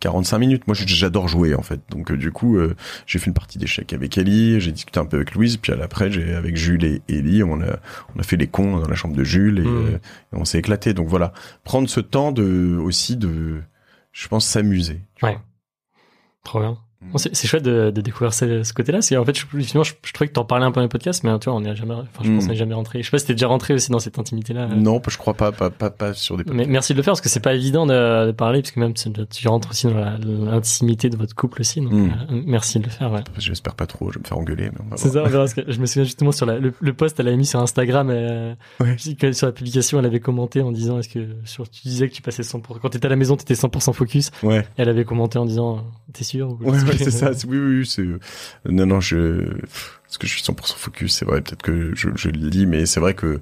45 minutes. Moi j'adore jouer en fait. Donc euh, du coup, euh, j'ai fait une partie d'échecs avec Ellie, j'ai discuté un peu avec Louise, puis à l'après j'ai avec Jules et Ellie, on a on a fait les cons dans la chambre de Jules et, Mm. euh, et on s'est éclaté. Donc voilà, prendre ce temps de aussi de, je pense s'amuser. Ouais. Trop bien. Bon, c'est chouette de, de découvrir ce, ce côté-là. C'est en fait, je, finalement, je, je trouvais que t'en parlais un peu dans les podcasts, mais tu vois, on a jamais. Enfin, je pense Mm. qu'on n'est jamais rentré. Je sais pas si t'es déjà rentré aussi dans cette intimité-là. euh. Non, je crois pas, pas, pas, pas sur des. Mais merci de le faire parce que c'est pas évident de, de parler parce que même tu, tu rentres aussi dans l'intimité de votre couple aussi. Donc Mm. euh, merci de le faire. Ouais. J'espère pas trop, je vais me faire engueuler. C'est ça, que- je me souviens justement sur la, le, le post, elle avait mis sur Instagram, euh, Ouais. sur la publication, elle avait commenté en disant, est-ce que, sur, tu disais que tu passais 100%, quand t'étais à la maison, t'étais 100% focus, Ouais. elle avait commenté en disant, t'es sûr? ou- Ouais, c'est ça. Oui, oui, oui, c'est. Non, non, je. Parce que je suis 100% focus, c'est vrai. Peut-être que je, je le lis, mais c'est vrai que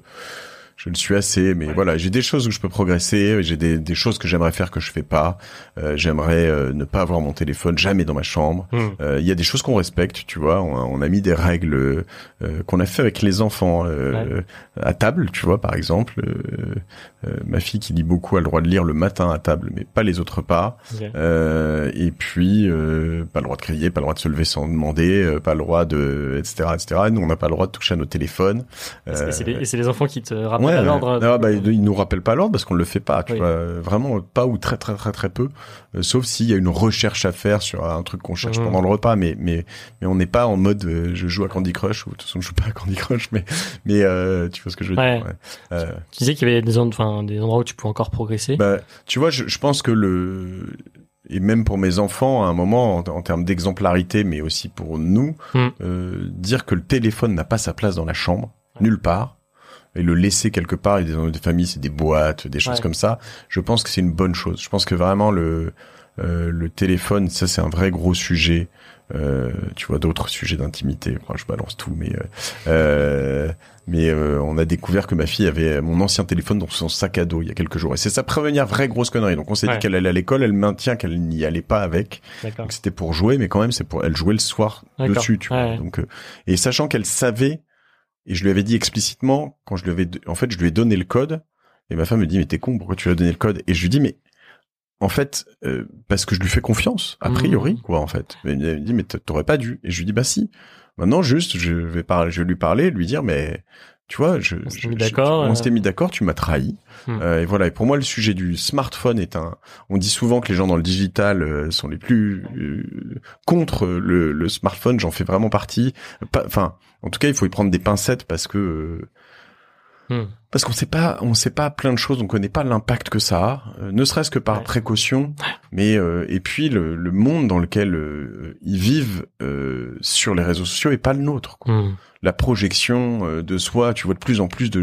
je le suis assez. Mais Ouais. voilà, j'ai des choses où je peux progresser. J'ai des, des choses que j'aimerais faire que je fais pas. Euh, j'aimerais euh, ne pas avoir mon téléphone jamais dans ma chambre. Hmm. Euh, Il y a des choses qu'on respecte, tu vois. On a, on a mis des règles qu'on a fait avec les enfants à table, tu vois, par exemple. Ma fille qui lit beaucoup a le droit de lire le matin à table, mais pas les autres pas. Et puis pas le droit de crier, pas le droit de se lever sans demander, pas le droit de, etc., etc. Nous, on n'a pas le droit de toucher à nos téléphones. Et c'est- les, enfants qui te rappellent Ouais, à ouais. l'ordre. Ah, bah, ils nous rappellent pas l'ordre parce qu'on le fait pas, tu Oui. vois. Vraiment pas ou très très très très peu, Euh, sauf s'il y a une recherche à faire sur un truc qu'on cherche Mhm. pendant le repas, mais mais mais on n'est pas en mode euh, je joue à Candy Crush ou de toute façon je joue pas à Candy Crush, mais mais euh, tu vois ce que je veux Ouais. dire. ouais. Tu disais qu'il y avait des, endroits où tu pouvais encore progresser. bah, tu vois, je, je pense que le et même pour mes enfants, à un moment, en, en termes d'exemplarité, mais aussi pour nous, Mm. euh, dire que le téléphone n'a pas sa place dans la chambre, nulle part, et le laisser quelque part, et des, des familles, c'est des boîtes, des choses Ouais. comme ça, je pense que c'est une bonne chose. Je pense que vraiment le euh, le téléphone, ça c'est un vrai gros sujet. Euh, tu vois d'autres sujets d'intimité. Enfin, je balance tout, mais euh, euh, mais euh, on a découvert que ma fille avait mon ancien téléphone dans son sac à dos il y a quelques jours. Et c'est sa première vraie grosse connerie. Donc on s'est Ouais. dit qu'elle allait à l'école, elle maintient qu'elle n'y allait pas avec. Donc c'était pour jouer, mais quand même c'est pour elle jouait le soir dessus, tu vois. Donc euh, et sachant qu'elle savait et je lui avais dit explicitement quand je lui avais en fait je lui ai donné le code et ma femme me dit mais t'es con pourquoi tu lui as donné le code? Et je lui dis mais en fait euh, parce que je lui fais confiance a priori Mhm. quoi en fait. Mais elle me dit mais t'aurais pas dû et je lui dis bah si. Maintenant juste je vais parler je vais lui parler lui dire mais tu vois, je, On s'était mis d'accord, on euh. s'était mis d'accord, tu m'as trahi. Hmm. Euh, et voilà. Et pour moi, le sujet du smartphone est un. On dit souvent que les gens dans le digital euh, sont les plus euh, contre le, le smartphone. J'en fais vraiment partie. Enfin, en tout cas, il faut y prendre des pincettes parce que. euh, Hmm. Parce qu'on sait pas, on sait pas plein de choses, on connaît pas l'impact que ça a, euh, ne serait-ce que par Ouais. précaution, mais euh, et puis le, le monde dans lequel euh, ils vivent euh, sur les réseaux sociaux est pas le nôtre. quoi. Hmm. La projection euh, de soi, tu vois de plus en plus de,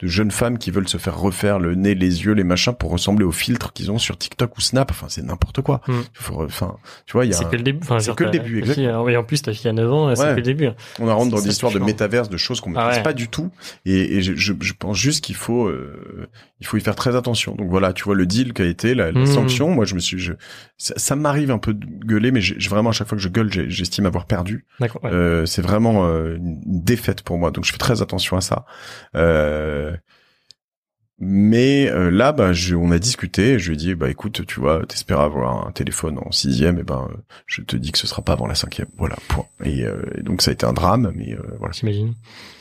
de jeunes femmes qui veulent se faire refaire le nez, les yeux, les machins pour ressembler aux filtres qu'ils ont sur TikTok ou Snap. Enfin, c'est n'importe quoi. Hmm. Faut, enfin, tu vois, il y a, C'est que le début. Enfin, c'est que le début, fille, exactement. euh, Oui, en plus, ta fille a 9 ans, c'est Ouais. que le début. on rentre dans Ça, l'histoire de c'est métaverse, de choses qu'on ne Ah ouais. pas du tout. Et, et je, je, je pense juste qu'il faut, euh, il faut y faire très attention. Donc voilà, tu vois le deal qui a été la, la Hmm. sanction. Moi, je me suis, je, ça, ça m'arrive un peu de gueuler, mais j'ai j'ai vraiment à chaque fois que je gueule, j'estime avoir perdu. Ouais. Euh, c'est vraiment euh, une défaite pour moi. Donc je fais très attention à ça. Mais euh, là, bah, je- on a discuté. Je lui ai dit, bah écoute, tu vois, t'espères avoir un téléphone en sixième, et ben, euh, je te dis que ce sera pas avant la cinquième. Voilà, point. Et, euh, et donc ça a été un drame, mais euh, voilà. J'imagine.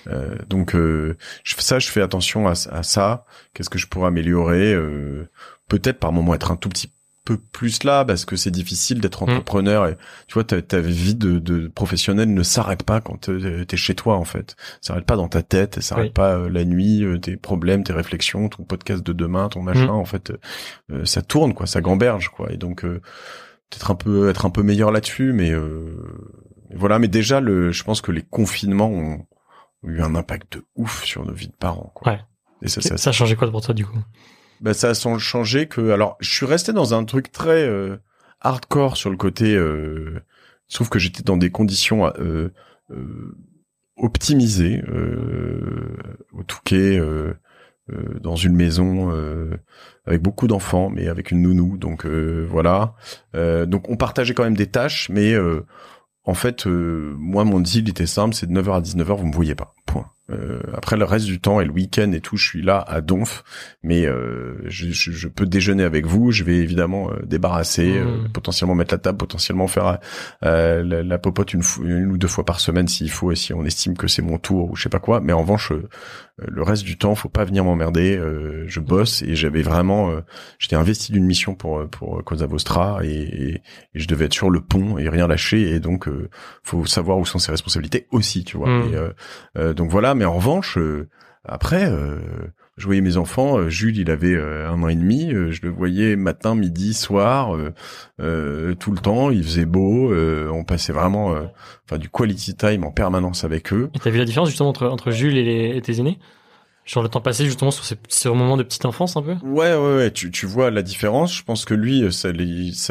Euh, donc euh, je ça, je fais attention à, à ça. Qu'est-ce que je pourrais améliorer euh, Peut-être par moment être un tout petit peu plus là parce que c'est difficile d'être Mm. entrepreneur et tu vois ta, ta vie de, de professionnel ne s'arrête pas quand t'es chez toi en fait. Ça s'arrête pas dans ta tête, ça s'arrête Oui. pas euh, la nuit, euh, tes problèmes, tes réflexions, ton podcast de demain, ton machin. Mm. En fait, euh, ça tourne quoi, ça gamberge quoi. Et donc euh, peut-être un peu être un peu meilleur là-dessus, mais euh, voilà. Mais déjà le, je pense que les confinements ont ont eu un impact de ouf sur nos vies de parents. Quoi. Ouais. Et ça, Ça, ça, a changé quoi pour toi, du coup? Bah, ça sans- changé que. Alors, je suis resté dans un truc très euh, hardcore sur le côté. Euh, trouve que j'étais dans des conditions euh, euh, optimisées euh, au Touquet. Euh, dans une maison avec beaucoup d'enfants, mais avec une nounou. Donc voilà. Donc on partageait quand même des tâches, mais en fait, moi mon deal était simple, c'est de 9h à 19h, vous me voyez pas. Point. Euh, après le reste du temps et le week-end et tout, je suis là à Donf, mais euh, je, je, je peux déjeuner avec vous. Je vais évidemment euh, débarrasser, Mmh. euh, potentiellement mettre la table, potentiellement faire euh, la, la popote une, une ou deux fois par semaine s'il faut et si on estime que c'est mon tour ou je sais pas quoi. Mais en revanche, euh, le reste du temps, faut pas venir m'emmerder. euh, je bosse et j'avais vraiment, euh, j'étais investi d'une mission pour pour Cosa Vostra et, et, et je devais être sur le pont et rien lâcher. Et donc, euh, faut savoir où sont ses responsabilités aussi, tu vois. Mm. Et, donc voilà. Mais en revanche, euh, après. Euh, je voyais mes enfants, euh, Jules il avait un an et demi, je le voyais matin, midi, soir, tout le temps, il faisait beau, on passait vraiment enfin du quality time en permanence avec eux. T'as vu la différence, justement, entre, entre Jules et, les, et tes aînés? Genre le temps passé, justement, sur ces, ces moments de petite enfance, un peu Ouais, ouais, ouais. Tu, tu vois la différence. Je pense que lui, euh, ça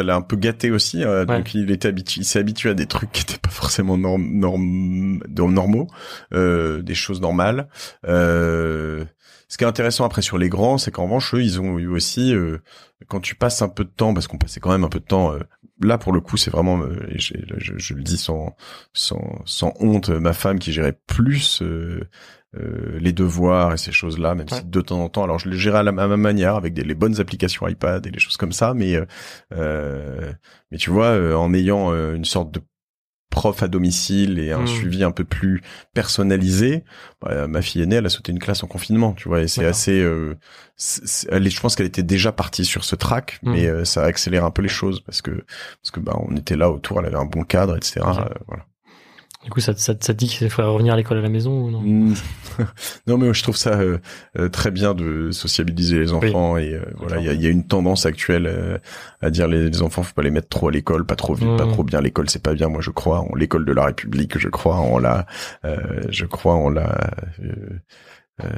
l'a un peu gâté aussi. euh, Ouais. Donc il était habitué, il s'est habitué à des trucs qui étaient pas forcément norm, norm, norm- normaux, euh, des choses normales. Euh, ce qui est intéressant après sur les grands, c'est qu'en revanche, eux, ils ont eu aussi, euh, quand tu passes un peu de temps, parce qu'on passait quand même un peu de temps. euh, là, pour le coup, c'est vraiment, euh, je, je le dis sans, sans, sans honte, ma femme qui gérait plus. Euh, les devoirs et ces choses-là, même Ouais. si de temps en temps, alors je les gérais à, la, à ma manière avec des, les bonnes applications iPad et les choses comme ça, mais euh, euh, mais tu vois, euh, en ayant euh, une sorte de prof à domicile et un Mm. suivi un peu plus personnalisé, bah, ma fille aînée, elle a sauté une classe en confinement, tu vois, et c'est assez, euh, elle est, je pense qu'elle était déjà partie sur ce track, Mm. mais euh, ça accélère un peu les choses parce que parce que bah on était là autour, elle avait un bon cadre, etc. Euh, voilà. Du coup, ça, ça, ça te dit qu'il faudrait revenir à l'école à la maison ou non? Mm. non mais je trouve ça euh, euh, très bien de sociabiliser les enfants et euh, voilà il y a, y a une tendance actuelle euh, à dire les, les enfants faut pas les mettre trop à l'école pas trop vite Mm. pas trop bien. L'école c'est pas bien. Moi je crois en l'école de la République je crois en la euh, je crois en la euh, euh,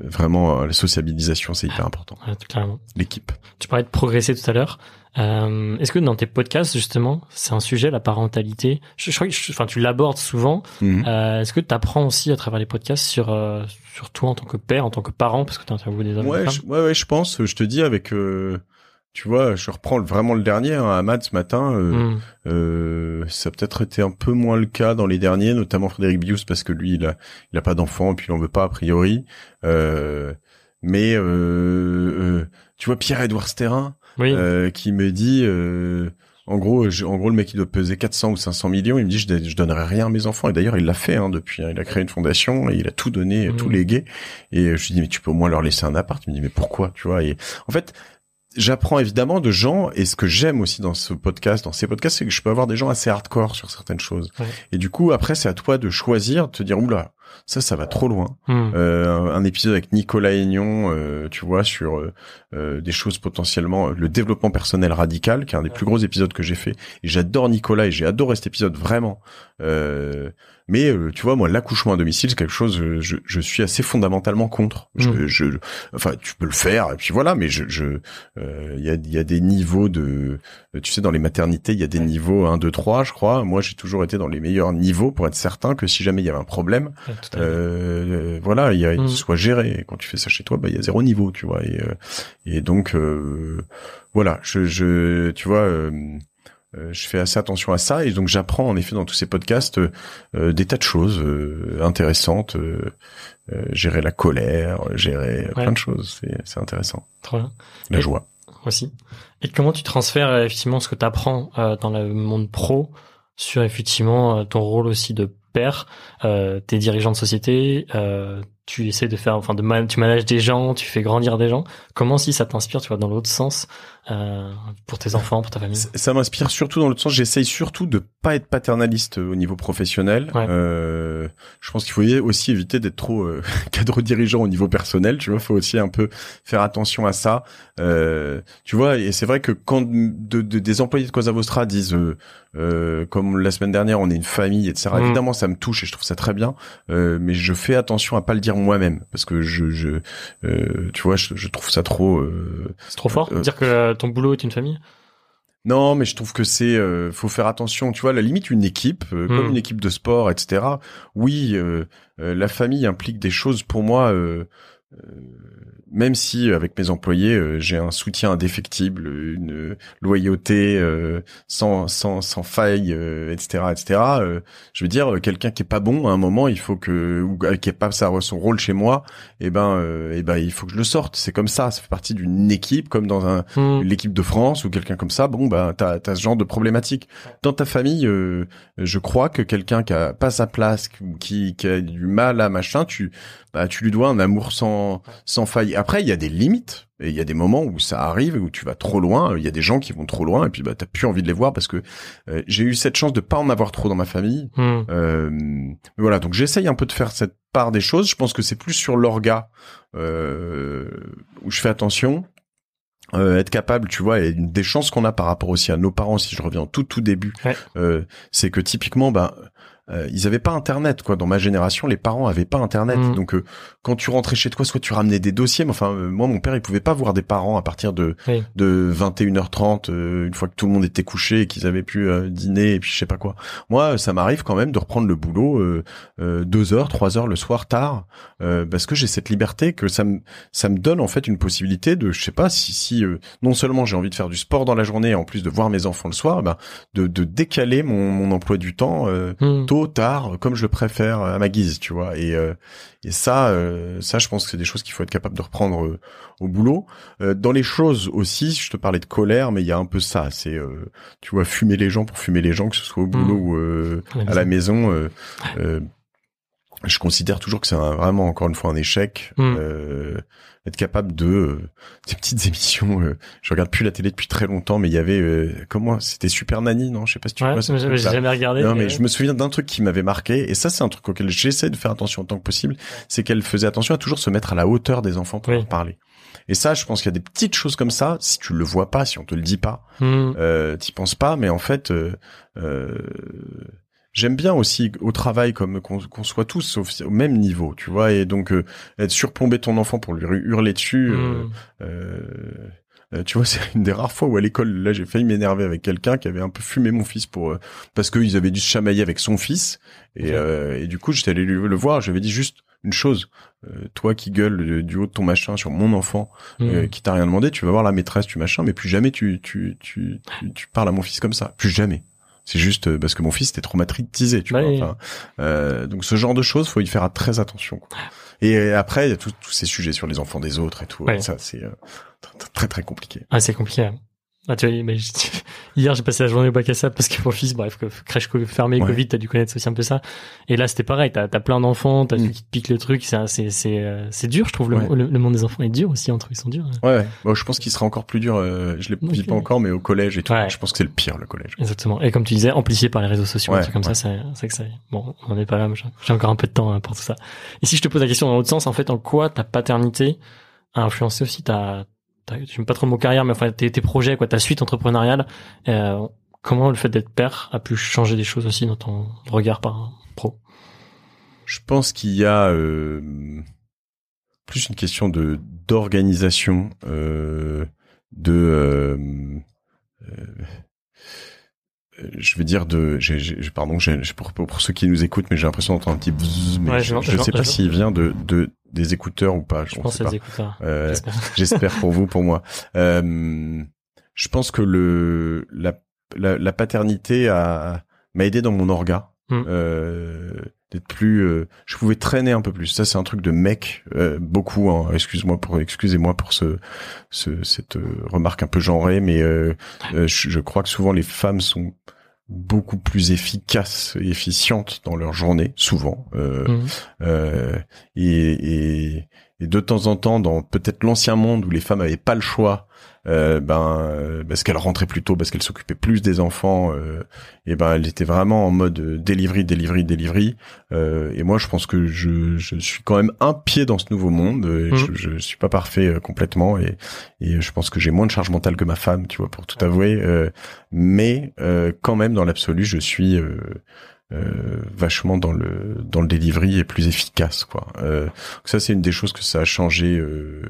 vraiment la sociabilisation c'est hyper important. Ouais, l'équipe. Tu parlais de progresser tout à l'heure. Euh, Est-ce que dans tes podcasts, justement, c'est un sujet, la parentalité? Je, je crois que, je- enfin, tu l'abordes souvent. Mhm. Euh, Est-ce que tu apprends aussi à travers les podcasts sur, euh, sur toi en tant que père, en tant que parent, parce que tu interviewé des hommes des Ouais, je, ouais, ouais, je pense. Je te dis avec, euh, tu vois, je reprends vraiment le dernier hein, Ahmad ce matin. euh, Mm. ça a peut-être été un peu moins le cas dans les derniers, notamment Frédéric Bius parce que lui, il a, il a pas d'enfant et puis il en veut pas a priori. Euh, mais tu vois, Pierre-Édouard Sterrin Oui. euh, qui me dit. Euh, En gros, je- en gros, le mec il doit peser 400 ou 500 millions. Il me dit je, je donnerai rien à mes enfants. Et d'ailleurs, il l'a fait hein, depuis. hein. Il a créé une fondation et il a tout donné, Mhm. tout légué. Et euh, je lui dis mais tu peux au moins leur laisser un appart. Il me dit mais pourquoi Tu vois? Et en fait, j'apprends évidemment de gens. Et ce que j'aime aussi dans ce podcast, dans ces podcasts, c'est que je peux avoir des gens assez hardcore sur certaines choses. Ouais. Et du coup, après, c'est à toi de choisir, de te dire oula. Ça, ça va trop loin. Hmm. Euh, un, épisode avec Nicolas Aignon, euh, tu vois, sur euh, euh, des choses potentiellement, le développement personnel radical, qui est un des plus gros épisodes que j'ai fait. Et j'adore Nicolas et j'ai adoré cet épisode vraiment. Euh, mais euh, tu vois, moi, l'accouchement à domicile, c'est quelque chose, euh, je, je suis assez fondamentalement contre. Je, Mm. je, enfin, tu peux le faire et puis voilà, mais je, je, euh, il y a, y a des niveaux de, tu sais, dans les maternités, il y a des niveaux 1, 2, 3, je crois. Moi, j'ai toujours été dans les meilleurs niveaux pour être certain que si jamais il y avait un problème, euh, voilà, il y a, Mm. soit géré. Et quand tu fais ça chez toi, bah, il y a zéro niveau, tu vois. Et, euh, et donc, euh, voilà, je, je, tu vois, euh, euh, je fais assez attention à ça. Et donc, j'apprends en effet dans tous ces podcasts euh, des tas de choses euh, intéressantes. euh, euh, gérer la colère, gérer plein de choses. C'est, intéressant. Bien. La Et- joie. aussi. Et comment tu transfères euh, effectivement ce que tu apprends dans le monde pro sur effectivement euh, ton rôle aussi de père, euh, t'es dirigeant de société, euh, tu essaies de faire, enfin, de man- tu manages des gens, tu fais grandir des gens. Comment si ça t'inspire, tu vois, dans l'autre sens, euh, pour tes enfants, pour ta famille? Ça- Ça m'inspire surtout dans l'autre sens. J'essaye surtout de pas être paternaliste au niveau professionnel. Ouais. Euh, je pense qu'il faut aussi éviter d'être trop euh, cadre dirigeant au niveau personnel. Tu vois, faut aussi un peu faire attention à ça. Euh, tu vois, et c'est vrai que quand de, de- des employés de Cosa Vostra disent, euh, comme la semaine dernière, on est une famille, etc. Mm. Évidemment, ça me touche et je trouve ça très bien. Euh, mais je fais attention à pas le dire moi-même parce que je, je euh, tu vois, je, je trouve ça trop. euh, C'est trop fort Euh, dire que ton boulot est une famille? Non, mais je trouve que c'est euh, faut faire attention. Tu vois, à la limite une équipe, euh, comme Mm. une équipe de sport, etc. Oui, la famille implique des choses pour moi. Même si euh, avec mes employés euh, j'ai un soutien indéfectible, une euh, loyauté euh, sans sans sans faille, euh, etc., etc. euh, je veux dire, quelqu'un qui est pas bon à un moment, il faut que ou qui est pas sa, son rôle chez moi, et ben, euh, eh ben, il faut que je le sorte. C'est comme ça. Ça fait partie d'une équipe, comme dans un Hmm. l'équipe de France ou quelqu'un comme ça, bon bah t'as as ce genre de problématique. Dans ta famille, euh, je crois que quelqu'un qui a pas sa place, qui, qui a du mal à machin, tu bah tu lui dois un amour sans sans faille. Après il y a des limites et il y a des moments où ça arrive où tu vas trop loin. Il y a des gens qui vont trop loin et puis bah t'as plus envie de les voir parce que euh, j'ai eu cette chance de pas en avoir trop dans ma famille. Hmm. Euh, mais voilà, donc j'essaye un peu de faire cette part des choses. Je pense que c'est plus sur l'orga euh, où je fais attention. Euh, être capable, tu vois, et une des chances qu'on a par rapport aussi à nos parents, si je reviens au tout tout début, Ouais. euh, c'est que typiquement, ben, euh, ils avaient pas Internet, quoi. Dans ma génération, les parents avaient pas Internet, Mhm. donc euh, quand tu rentrais chez toi, soit tu ramenais des dossiers, mais enfin, euh, moi, mon père, il pouvait pas voir des parents à partir de Oui. de 21h30, euh, une fois que tout le monde était couché et qu'ils avaient pu euh, dîner et puis je sais pas quoi. Moi, ça m'arrive quand même de reprendre le boulot euh, euh, deux heures, trois heures le soir tard, euh, parce que j'ai cette liberté que ça me ça me donne en fait une possibilité de, je sais pas, si si euh, non seulement j'ai envie de faire du sport dans la journée, en plus de voir mes enfants le soir, ben de, de décaler mon, mon emploi du temps. euh, Hmm. Tôt, tard, comme je le préfère à ma guise, tu vois. Et, euh, et ça, euh, ça, je pense que c'est des choses qu'il faut être capable de reprendre euh, au boulot. Euh, dans les choses aussi, je te parlais de colère, mais il y a un peu ça. C'est, euh, tu vois, fumer les gens pour fumer les gens, que ce soit au boulot Mm. ou euh, À la à la maison. Je considère toujours que c'est vraiment encore une fois un échec. Mm. Euh, être capable de euh, des petites émissions. euh, je regarde plus la télé depuis très longtemps, mais il y avait euh, comment C'était Super Nanny, non? Je sais pas si tu Ouais, vois. j'ai jamais regardé. Non, mais- mais je me souviens d'un truc qui m'avait marqué, et ça, c'est un truc auquel j'essaie de faire attention autant que possible, c'est qu'elle faisait attention à toujours se mettre à la hauteur des enfants pour Oui. leur parler. Et ça, je pense qu'il y a des petites choses comme ça, si tu le vois pas, si on te le dit pas, Hmm. euh, t'y penses pas, mais en fait, euh, euh, j'aime bien aussi au travail comme qu'on soit tous au, au même niveau, tu vois, et donc euh, être surplombé ton enfant pour lui hurler dessus. euh, Hmm. euh, euh, tu vois, c'est une des rares fois où à l'école, là, j'ai failli m'énerver avec quelqu'un qui avait un peu fumé mon fils pour euh, parce qu'ils avaient dû se chamailler avec son fils. Et, euh, et du coup, j'étais allé le, le voir. Je lui avais dit juste une chose euh, toi qui gueules euh, du haut de ton machin sur mon enfant, euh, qui t'a rien demandé, tu vas voir la maîtresse, tu machin, mais plus jamais tu tu tu tu, tu parles à mon fils comme ça. Plus jamais. C'est juste euh, parce que mon fils était traumatisé, tu Bah vois. oui. Enfin, euh, donc ce genre de choses, faut y faire très attention. quoi. Et après, il y a tous tous ces sujets sur les enfants des autres et tout. Ouais. Ça, c'est euh, très, très très compliqué. Ah, c'est compliqué. hein. Ah, tu vois, mais je- Hier, j'ai passé la journée au bac à sable parce que mon fils, bref, crèche fermée, Ouais. Covid, t'as dû connaître aussi un peu ça. Et là, c'était pareil. T'as as plein d'enfants, t'as Mm. ceux qui te piquent le truc. C'est euh, dur, je trouve. Le, Ouais. le, le monde des enfants est dur aussi. Entre eux, ils sont durs. Ouais, ouais. Bon, je pense qu'il sera encore plus dur. euh, je l'ai vis Ok. pas encore, mais au collège et tout. Ouais. Je pense que c'est le pire, le collège. Exactement. Et comme tu disais, amplifié par les réseaux sociaux, un truc comme ça, c'est que ça. Bon, on n'en est pas là. J'ai encore un peu de temps hein, pour tout ça. Et si je te pose la question dans l'autre sens, en fait, en quoi ta paternité a influencé aussi ta j'aime pas trop le mot carrière, mais enfin tes, tes projets, quoi, ta suite entrepreneuriale. Euh, comment le fait d'être père a pu changer des choses aussi dans ton regard par pro? Je pense qu'il y a euh, plus une question de d'organisation, euh, de euh, euh, je vais dire de j'ai, j'ai- pardon j'ai, j'ai- pour, pour ceux qui nous écoutent mais j'ai l'impression d'entendre un petit bzzz, mais Ouais, je, je- sais pas s'il vient de, de des écouteurs ou pas je, pense pas. des écouteurs. Euh, j'espère. Pour vous, pour moi. Euh, je pense que le la, la, la paternité a m'a aidé dans mon orga. Mm. Euh, d'être plus euh, je pouvais traîner un peu plus ça c'est un truc de mec euh, beaucoup hein. excuse-moi pour excusez-moi pour ce, ce cette euh, remarque un peu genrée mais je, je crois que souvent les femmes sont beaucoup plus efficaces et efficientes dans leur journée souvent euh, Mhm. euh, et, et, et de temps en temps, dans peut-être l'ancien monde où les femmes avaient pas le choix, euh, ben euh, parce qu'elles rentraient plus tôt, parce qu'elles s'occupaient plus des enfants, euh, et ben elles étaient vraiment en mode euh, delivery, delivery, delivery. Euh, et moi, je pense que je, je suis quand même un pied dans ce nouveau monde. et Mhm. je, je suis pas parfait euh, complètement, et, et je pense que j'ai moins de charge mentale que ma femme, tu vois, pour tout avouer. euh, mais euh, quand même, dans l'absolu, je suis euh, euh, vachement dans le dans le delivery et plus efficace quoi. Euh, ça c'est une des choses que ça a changé euh,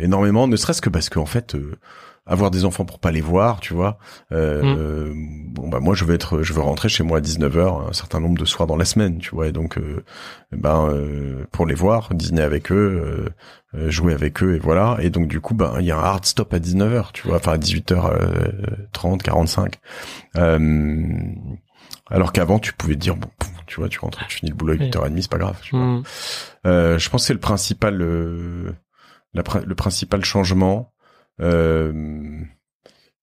énormément, ne serait-ce que parce que en fait euh, avoir des enfants pour pas les voir, tu vois. Euh, Mm. euh, bon bah moi je veux être je veux rentrer chez moi à 19h un certain nombre de soirs dans la semaine, tu vois. Et donc euh, ben euh, pour les voir, dîner avec eux, euh, euh, jouer avec eux et voilà. Et donc du coup ben il y a un hard stop à 19h, tu vois, enfin à 18h30, 45. Euh, alors qu'avant, tu pouvais dire, bon, tu vois, tu rentres, tu finis le boulot à Oui. 8h30, c'est pas grave. Tu vois. Euh, je pense que c'est le principal, euh, la le principal changement. Euh,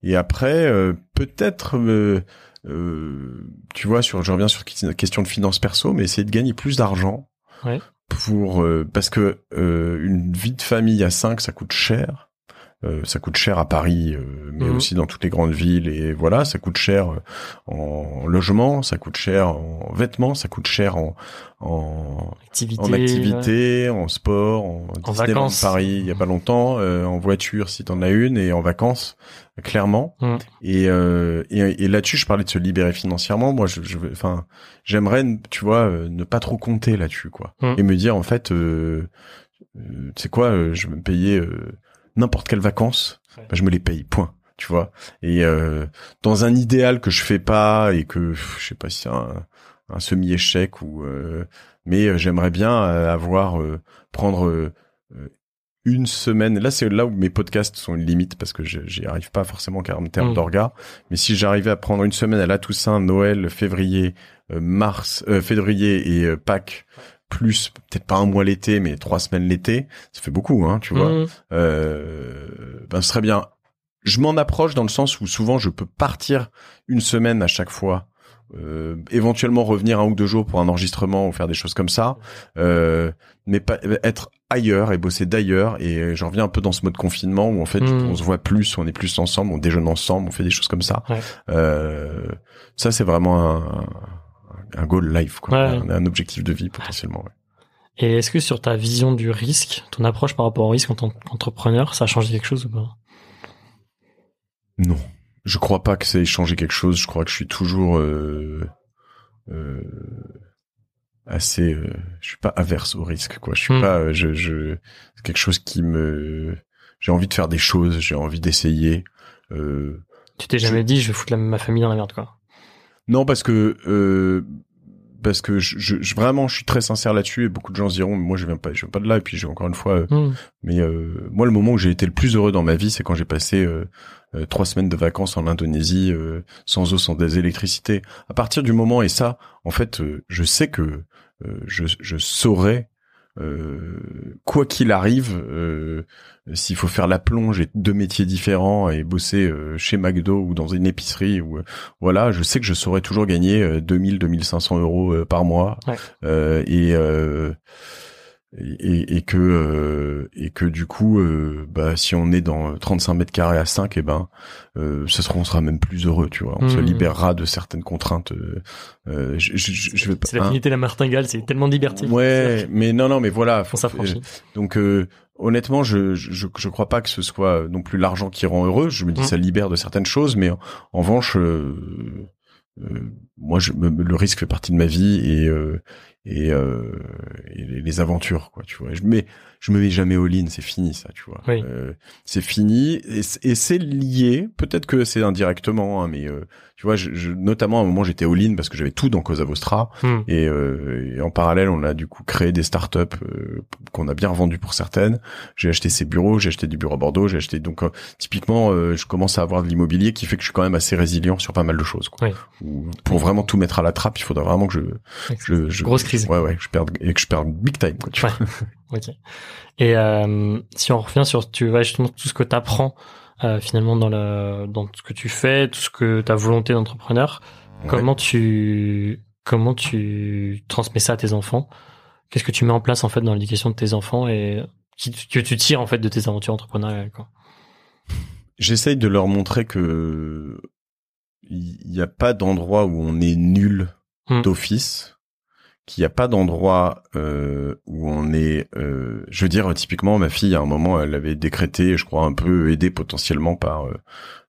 et après, euh, peut-être, euh, tu vois, sur, je reviens sur la question de finances perso, mais essayer de gagner plus d'argent. Ouais. Pour, euh, parce que euh, une vie de famille à 5, ça coûte cher. Euh, ça coûte cher à Paris, euh, mais Mhm. aussi dans toutes les grandes villes. Et voilà, ça coûte cher euh, en logement, ça coûte cher en vêtements, ça coûte cher en, en, Activité. en activité, en sport, en, Disneyland vacances. Paris il y a pas longtemps, euh, en voiture si t'en as une et en vacances clairement. Mm. Et, euh, et, et là-dessus, je parlais de se libérer financièrement. Moi, je, enfin, j'aimerais, tu vois, euh, ne pas trop compter là-dessus, quoi, et me dire en fait, euh, euh, tu sais quoi, je vais me payer euh, n'importe quelles vacances, Ouais. bah, je me les paye, point. Tu vois? Et euh, dans un idéal que je fais pas et que je sais pas si c'est un, un semi-échec ou, euh, mais euh, j'aimerais bien euh, avoir euh, prendre une semaine. Là, c'est là où mes podcasts sont une limite parce que j'y arrive pas forcément en termes Mm. d'orga. Mais si j'arrivais à prendre une semaine à la Toussaint, Noël, février, euh, mars, euh, février et euh, Pâques, plus peut-être pas un mois l'été, mais trois semaines l'été, ça fait beaucoup, hein, tu vois. Mhm. Euh, ben ce serait bien. Je m'en approche dans le sens où souvent je peux partir une semaine à chaque fois. Euh, éventuellement revenir un ou deux jours pour un enregistrement ou faire des choses comme ça, euh, mais pas être ailleurs et bosser d'ailleurs. Et j'en reviens un peu dans ce mode confinement où en fait Mm. on se voit plus, on est plus ensemble, on déjeune ensemble, on fait des choses comme ça. Ouais. Euh, ça c'est vraiment un, un goal life, quoi, Ouais. un, un objectif de vie potentiellement. ouais. Et est-ce que sur ta vision du risque, ton approche par rapport au risque en tant qu'entrepreneur, ça a changé quelque chose ou pas? Non. Je crois pas que ça ait changé quelque chose. Je crois que je suis toujours euh, euh, assez. euh, je suis pas averse au risque, quoi. Je suis Hmm. pas. euh, Je, je c'est quelque chose qui me. J'ai envie de faire des choses. J'ai envie d'essayer. Euh, Tu t'es jamais dit, je vais foutre la- ma famille dans la merde, quoi. Non, parce que euh, parce que je, je, je- vraiment, je suis très sincère là-dessus. Et beaucoup de gens se diront, moi, je viens pas, je viens pas de là. Et puis, j'ai encore une fois. euh, Mhm. Mais euh, moi, le moment où j'ai été le plus heureux dans ma vie, c'est quand j'ai passé euh, euh, trois semaines de vacances en Indonésie, euh, sans eau, sans des électricités. À partir du moment, et ça, en fait, euh, je sais que euh, je, je saurais quoi qu'il arrive, s'il faut faire la plonge et deux métiers différents et bosser chez McDo ou dans une épicerie ou voilà, je sais que je saurais toujours gagner 2000 2500 euros par mois. Et et, et, que euh, et que du coup euh, bah si on est dans 35 mètres carrés à 5 et eh ben euh, ça sera on sera même plus heureux tu vois. On se mmh. libérera de certaines contraintes euh, je, je, je vais c'est la finité de la martingale c'est tellement de liberté ouais mais non non mais voilà faut, donc honnêtement je, je je crois pas que ce soit non plus l'argent qui rend heureux. Je me dis mmh. ça libère de certaines choses mais en, en revanche moi je, le risque fait partie de ma vie et et, euh, et, les aventures quoi tu vois. Je mets je me mets jamais au in c'est fini ça tu vois. Euh, c'est fini et, et c'est lié peut-être que c'est indirectement hein, mais euh, tu vois je, je, notamment à un moment j'étais all in parce que j'avais tout dans Cosa Vostra. Hmm. et, euh, et, en parallèle on a du coup créé des startups euh, qu'on a bien vendues pour certaines. J'ai acheté ces bureaux j'ai acheté du bureau à Bordeaux j'ai acheté donc euh, typiquement je commence à avoir de l'immobilier qui fait que je suis quand même assez résilient sur pas mal de choses quoi. pour vraiment tout mettre à la trappe il faudrait vraiment que je, je, je grosse ouais ouais je perde et que je perds big time quoi, tu vois. Ok. Et euh, si on revient sur tu vois justement tout ce que tu apprends euh, finalement dans le dans ce que tu fais, tout ce que ta volonté d'entrepreneur, comment tu comment tu transmets ça à tes enfants? Qu'est-ce que tu mets en place en fait dans l'éducation de tes enfants et que tu tires en fait de tes aventures entrepreneuriales quoi? J'essaye de leur montrer que il n'y a pas d'endroit où on est nul hmm. d'office qu'il n'y a pas d'endroit euh, où on est. Euh, je veux dire, typiquement, ma fille, à un moment, elle avait décrété, je crois, un peu aidée potentiellement par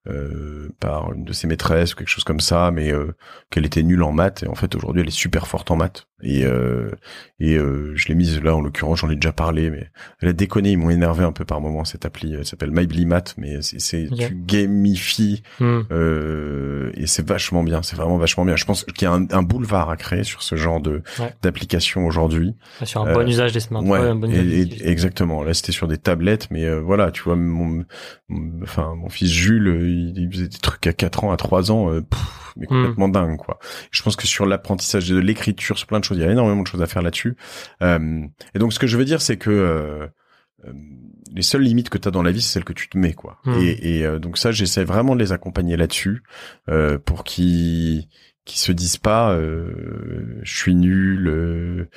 euh, euh, par une de ses maîtresses ou quelque chose comme ça, mais euh, qu'elle était nulle en maths. Et en fait, aujourd'hui, elle est super forte en maths. Et euh, et je l'ai mise là, en l'occurrence, j'en ai déjà parlé, mais elle a déconné. Ils m'ont énervé un peu par moment. Cette appli, elle s'appelle MyBliMath, mais c'est c'est tu gamifies hmm. et c'est vachement bien. C'est vraiment vachement bien. Je pense qu'il y a un, boulevard à créer sur ce genre de d'application aujourd'hui. Sur un bon usage des smartphones. Ouais, exactement. Là, c'était sur des tablettes, mais voilà, tu vois, mon, enfin, mon fils Jules il, faisait des trucs à 4 ans, à 3 ans, euh, mais complètement hmm. dingue quoi. Je pense que sur l'apprentissage de l'écriture, sur plein de choses, il y a énormément de choses à faire là-dessus. Euh, et donc ce que je veux dire, c'est que euh, les seules limites que tu as dans la vie, c'est celles que tu te mets quoi. Hmm. Et, donc ça, j'essaie vraiment de les accompagner là-dessus pour qu'ils qui se disent pas je suis nul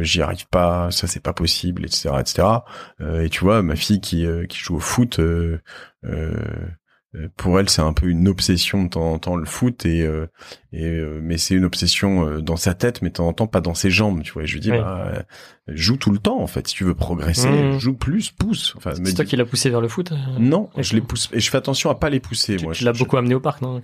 j'y arrive pas ça c'est pas possible etc etc et tu vois ma fille qui qui joue au foot euh, pour elle, c'est un peu une obsession de temps en temps le foot et, euh, et euh, mais c'est une obsession dans sa tête, mais de temps en temps pas dans ses jambes, tu vois. Et je lui dis, bah, joue tout le temps en fait. Si tu veux progresser, mmh. joue plus, pousse. Enfin, c'est toi qui l'as poussé vers le foot Non, je les pousse et je fais attention à pas les pousser. Tu, moi, tu l'as beaucoup amené au parc, non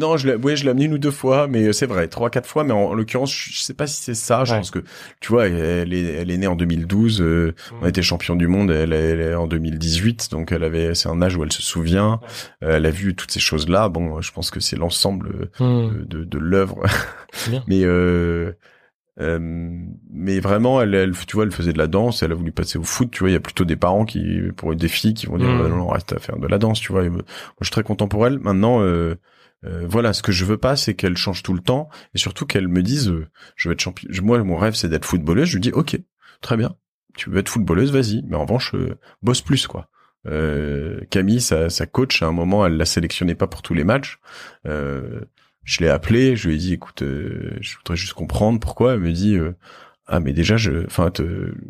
Non, je l'ai, ouais, je l'ai amené une ou deux fois, mais c'est vrai, trois, quatre fois. Mais en, l'occurrence, je sais pas si c'est ça. Je pense que tu vois, elle est, elle est née en 2012. Mmh. On a été champion du monde. Elle, elle est en 2018, donc elle avait, c'est un âge où elle se souvient. Euh, elle a vu toutes ces choses-là. Bon, je pense que c'est l'ensemble hmm. de, de, l'œuvre. mais euh, euh, mais vraiment, elle, elle, tu vois, elle faisait de la danse. Elle a voulu passer au foot. Tu vois, il y a plutôt des parents qui, pour des filles, qui vont dire hmm. non, reste à faire de la danse. Tu vois, moi, je suis très content pour elle. Maintenant. Euh, voilà, ce que je veux pas, c'est qu'elle change tout le temps et surtout qu'elle me dise, je veux être champion. Moi, mon rêve, c'est d'être footballeuse. Je lui dis, ok, très bien. Tu veux être footballeuse, vas-y. Mais en revanche, bosse plus, quoi. Euh, Camille, sa, sa, coach, à un moment, elle la sélectionnait pas pour tous les matchs. Euh, je l'ai appelé, je lui ai dit, écoute, euh, je voudrais juste comprendre pourquoi. Elle me dit, euh, ah mais déjà, je, enfin,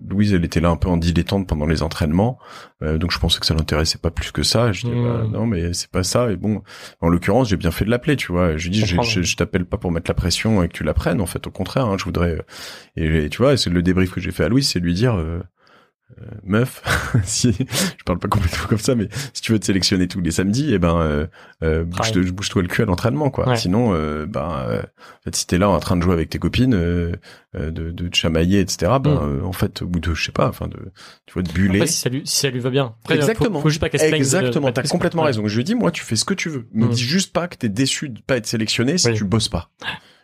Louise, elle était là un peu en dilettante pendant les entraînements, donc je pensais que ça l'intéressait pas plus que ça. Je dis, bah, mmh. non, mais c'est pas ça. Et bon, en l'occurrence, j'ai bien fait de l'appeler, tu vois. Je lui dis, je, je, t'appelle pas pour mettre la pression et que tu la prennes. En fait, au contraire, hein, je voudrais. Et, tu vois, c'est le débrief que j'ai fait à Louise, c'est lui dire euh, meuf, si je parle pas complètement comme ça, mais si tu veux te sélectionner tous les samedis, eh ben euh, euh bouge-toi le cul à l'entraînement, quoi. Sinon, euh, ben, euh, en fait, si t'es là en train de jouer avec tes copines, de, de te chamailler, etc. Ben, mm. en fait, au bout de, je sais pas, enfin, de, tu vois, de buller. Après, si ça lui, si ça lui va bien. Exactement. Faut, juste pas Exactement. T'as complètement raison. Je lui dis, moi, tu fais ce que tu veux. Me mm. dis juste pas que t'es déçu de pas être sélectionné si tu bosses pas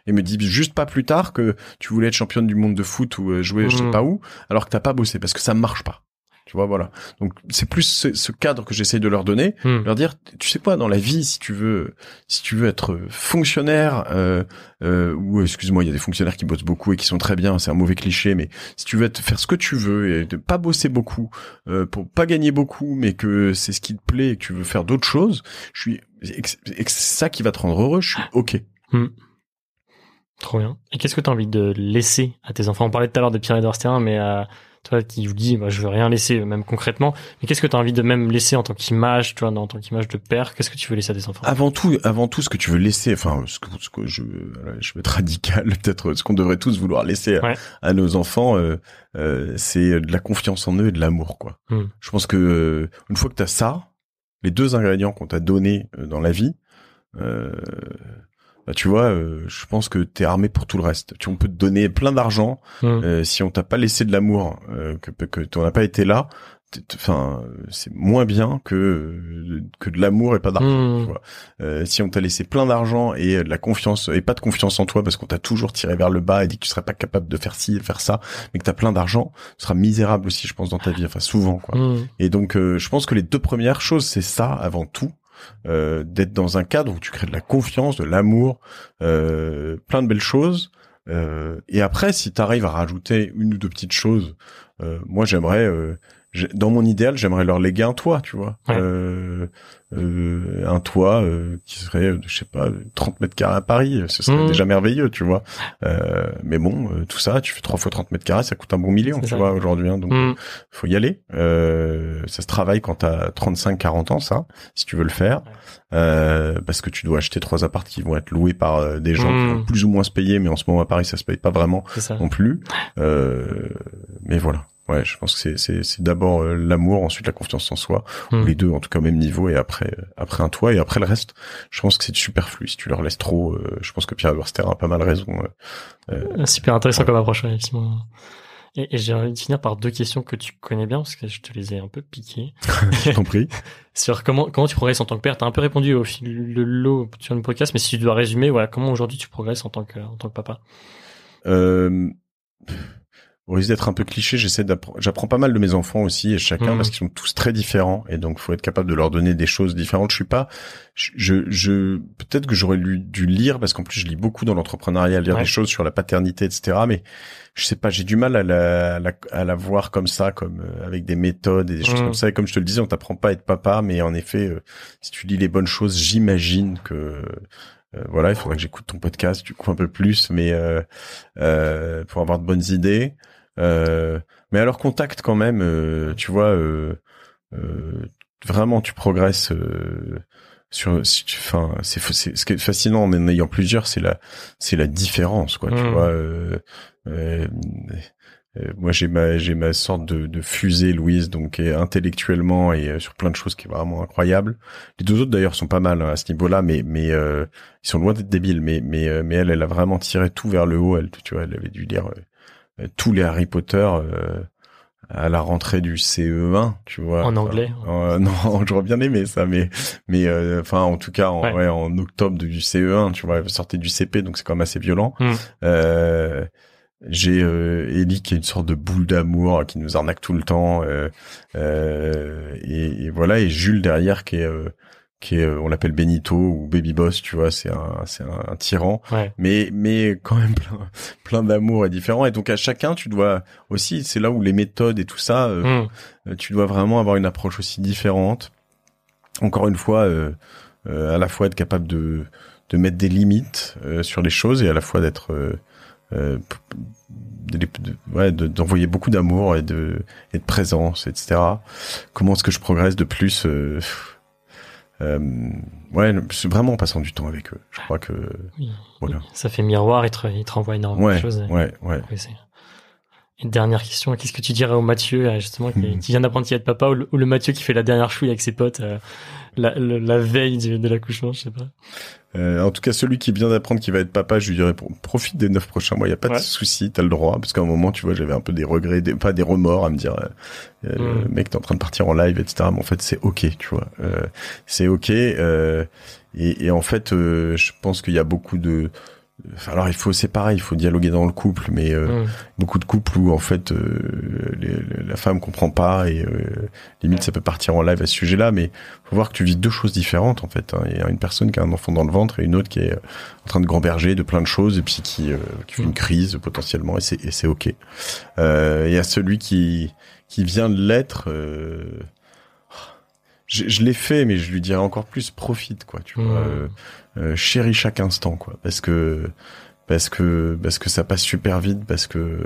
et me dit juste pas plus tard que tu voulais être championne du monde de foot ou euh, jouer je sais mmh. pas où alors que t'as pas bossé parce que ça marche pas. Tu vois, voilà. Donc c'est plus ce, ce cadre que j'essaye de leur donner, Hmm. leur dire, tu sais quoi, dans la vie, si tu veux, si tu veux être fonctionnaire, euh, euh, ou excuse-moi, il y a des fonctionnaires qui bossent beaucoup et qui sont très bien, c'est un mauvais cliché, mais si tu veux être, faire ce que tu veux et de pas bosser beaucoup, euh, pour pas gagner beaucoup, mais que c'est ce qui te plaît et que tu veux faire d'autres choses, je suis, c'est ça qui va te rendre heureux, je suis ok. Trop bien. Et qu'est-ce que tu as envie de laisser à tes enfants? On parlait tout à l'heure de Pierre-Edouard Sterrin, mais euh, toi qui vous dis, bah, je veux rien laisser, euh, même concrètement. Mais qu'est-ce que tu as envie de même laisser en tant qu'image, tu vois, en tant qu'image de père? Qu'est-ce que tu veux laisser à tes enfants? Avant tout, avant tout, ce que tu veux laisser, enfin, ce que, ce que je, je vais être radical, peut-être ce qu'on devrait tous vouloir laisser à, Ouais. à nos enfants, euh, euh, c'est de la confiance en eux et de l'amour, quoi. Hmm. Je pense que euh, une fois que t'as ça, les deux ingrédients qu'on t'a donnés euh, dans la vie, euh, bah, tu vois, euh, je pense que t'es armé pour tout le reste. Tu on peut te donner plein d'argent, Hmm. euh, si on t'a pas laissé de l'amour, euh, que que t'en as pas été là, enfin, c'est moins bien que euh, que de l'amour et pas d'argent. Vois. Euh, si on t'a laissé plein d'argent et euh, de la confiance et pas de confiance en toi parce qu'on t'a toujours tiré vers le bas et dit que tu serais pas capable de faire ci et faire ça, mais que t'as plein d'argent, tu seras misérable aussi, je pense, dans ta vie. Enfin, souvent, quoi. Hmm. Et donc, euh, je pense que les deux premières choses, c'est ça avant tout. Euh, d'être dans un cadre où tu crées de la confiance, de l'amour, euh, plein de belles choses. Euh, et après, si tu arrives à rajouter une ou deux petites choses, moi j'aimerais, j'ai- dans mon idéal, j'aimerais leur léguer un toit, tu vois, Ouais. Euh, euh, un toit euh, qui serait, euh, je sais pas, 30 mètres carrés à Paris, ce serait Mhm. déjà merveilleux, tu vois. Euh, mais bon, euh, tout ça, tu fais trois fois 30 mètres carrés, ça coûte un bon million, tu ça. vois, aujourd'hui. hein, donc Hmm. faut y aller. Euh, ça se travaille quand t'as 35-40 ans, ça, si tu veux le faire. Euh, parce que tu dois acheter trois apparts qui vont être loués par euh, des gens qui Mm. vont plus ou moins se payer, mais en ce moment à Paris, ça se paye pas vraiment non plus. Euh, mais voilà. Ouais, je pense que c'est d'abord euh, l'amour, ensuite la confiance en soi, Hmm. ou les deux en tout cas au même niveau, et après euh, après un toit, et après le reste. Je pense que c'est superflu. Si tu leur laisses trop, euh, je pense que Pierre Sterrin a pas mal raison. euh, Euh, Super intéressant comme approche, effectivement. Et, et j'ai envie de finir par deux questions que tu connais bien, parce que je te les ai un peu piquées. je t'en prie. Sur comment, comment tu progresses en tant que père. T'as un peu répondu au fil de l'eau sur le podcast, mais si tu dois résumer, voilà, comment aujourd'hui tu progresses en tant que, en tant que papa? Euh, au risque d'être un peu cliché, j'essaie j'apprends pas mal de mes enfants aussi et chacun Mhm. parce qu'ils sont tous très différents et donc faut être capable de leur donner des choses différentes. Je suis pas, je, je, peut-être que j'aurais dû lire parce qu'en plus je lis beaucoup dans l'entrepreneuriat, lire Ouais. des choses sur la paternité, etc. Mais je sais pas, j'ai du mal à la, à la, à la voir comme ça, comme euh, avec des méthodes et des choses Mhm. comme ça. Et comme je te le disais, on t'apprend pas à être papa, mais en effet, euh, si tu lis les bonnes choses, j'imagine que euh, voilà, il faudrait que j'écoute ton podcast du coup un peu plus, mais euh, euh, pour avoir de bonnes idées. Euh, mais leur contact quand même, euh, tu vois, euh, euh, vraiment tu progresses. Euh, sur, si tu- enfin, c'est, c'est ce qui est fascinant en en ayant plusieurs, c'est la, c'est la différence, quoi. Tu Mm. vois. Euh, euh, euh, moi, j'ai ma, j'ai ma sorte de, de fusée, Louise, donc et intellectuellement et sur plein de choses qui est vraiment incroyable. Les deux autres d'ailleurs sont pas mal hein, à ce niveau-là, mais mais euh, ils sont loin d'être débiles. Mais mais mais elle, elle a vraiment tiré tout vers le haut. Elle, tu vois, elle avait dû lire euh, tous les Harry Potter euh, à la rentrée du CE1, tu vois. En anglais. euh, non, j'aurais bien aimé ça, mais mais euh, enfin en tout cas en, Ouais. ouais, en octobre du CE1, tu vois, elle sortait du CP, donc c'est quand même assez violent. Mm. Euh, j'ai euh, Ellie qui est une sorte de boule d'amour qui nous arnaque tout le temps euh, euh, et, et voilà et Jules derrière qui est euh, qui est euh, on l'appelle Benito ou Baby Boss tu vois c'est un c'est un, un tyran Ouais. mais mais quand même plein plein d'amour et différent et donc à chacun tu dois aussi c'est là où les méthodes et tout ça euh, Hmm. euh, tu dois vraiment avoir une approche aussi différente. Encore une fois, euh, euh, à la fois être capable de, de mettre des limites euh, sur les choses et à la fois d'être euh, euh, p- de, de- ouais, d'envoyer beaucoup d'amour et de, et de présence, etc. Comment est-ce que je progresse de plus Ouais, c'est vraiment en passant du temps avec eux. Je crois que Oui. voilà. Ça fait miroir, il te, te renvoie énormément Ouais, de choses. ouais, ouais. Une dernière question, qu'est-ce que tu dirais au Mathieu, euh, justement, qui, Mhm. qui vient d'apprendre qu'il y a de papa, ou le, ou le Mathieu qui fait la dernière chouille avec ses potes euh, la, le- la veille de l'accouchement, je sais pas. Euh, en tout cas, celui qui vient d'apprendre qu'il va être papa, je lui dirais pro- profite des neuf prochains mois. Il y a pas Ouais. de souci, t'as le droit. Parce qu'à un moment, tu vois, j'avais un peu des regrets, des, pas des remords à me dire, euh, euh, Mm. le mec, t'es en train de partir en live, etc. Mais en fait, c'est ok, tu vois. Euh, c'est ok. euh, et, et en fait, euh, je pense qu'il y a beaucoup de alors il faut c'est pareil, il faut dialoguer dans le couple, mais euh, Mm. beaucoup de couples où en fait euh, les- la femme comprend pas et euh, limite ça peut partir en live à ce sujet-là, mais faut voir que tu vis deux choses différentes en fait. hein. Il y a une personne qui a un enfant dans le ventre et une autre qui est euh, en train de gamberger de plein de choses et puis qui, euh, qui fait une crise potentiellement et c'est et c'est ok. Euh, Il y a celui qui qui vient de l'être. Euh, je, je l'ai fait, mais je lui dirais encore plus profite quoi. Tu vois. Euh, euh, chéris chaque instant quoi parce que parce que parce que ça passe super vite parce que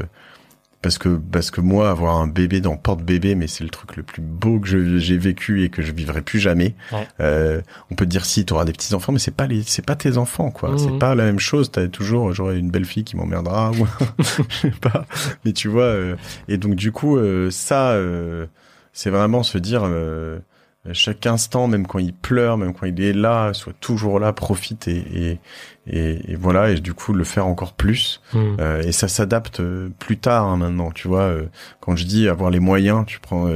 parce que parce que moi avoir un bébé dans porte bébé mais c'est le truc le plus beau que j'ai vécu et que je vivrai plus jamais Ouais. euh, on peut te dire si tu auras des petits enfants mais c'est pas les c'est pas tes enfants quoi Mhm. c'est pas la même chose t'as toujours j'aurai une belle fille qui m'emmerdera ou je sais pas mais tu vois euh, et donc du coup euh, ça euh, c'est vraiment se dire chaque instant, même quand il pleure, même quand il est là, soit toujours là, profite et, et, et, et voilà, et du coup le faire encore plus. Mm. Euh, et ça s'adapte euh, plus tard hein, maintenant, tu vois. euh, quand je dis avoir les moyens, tu prends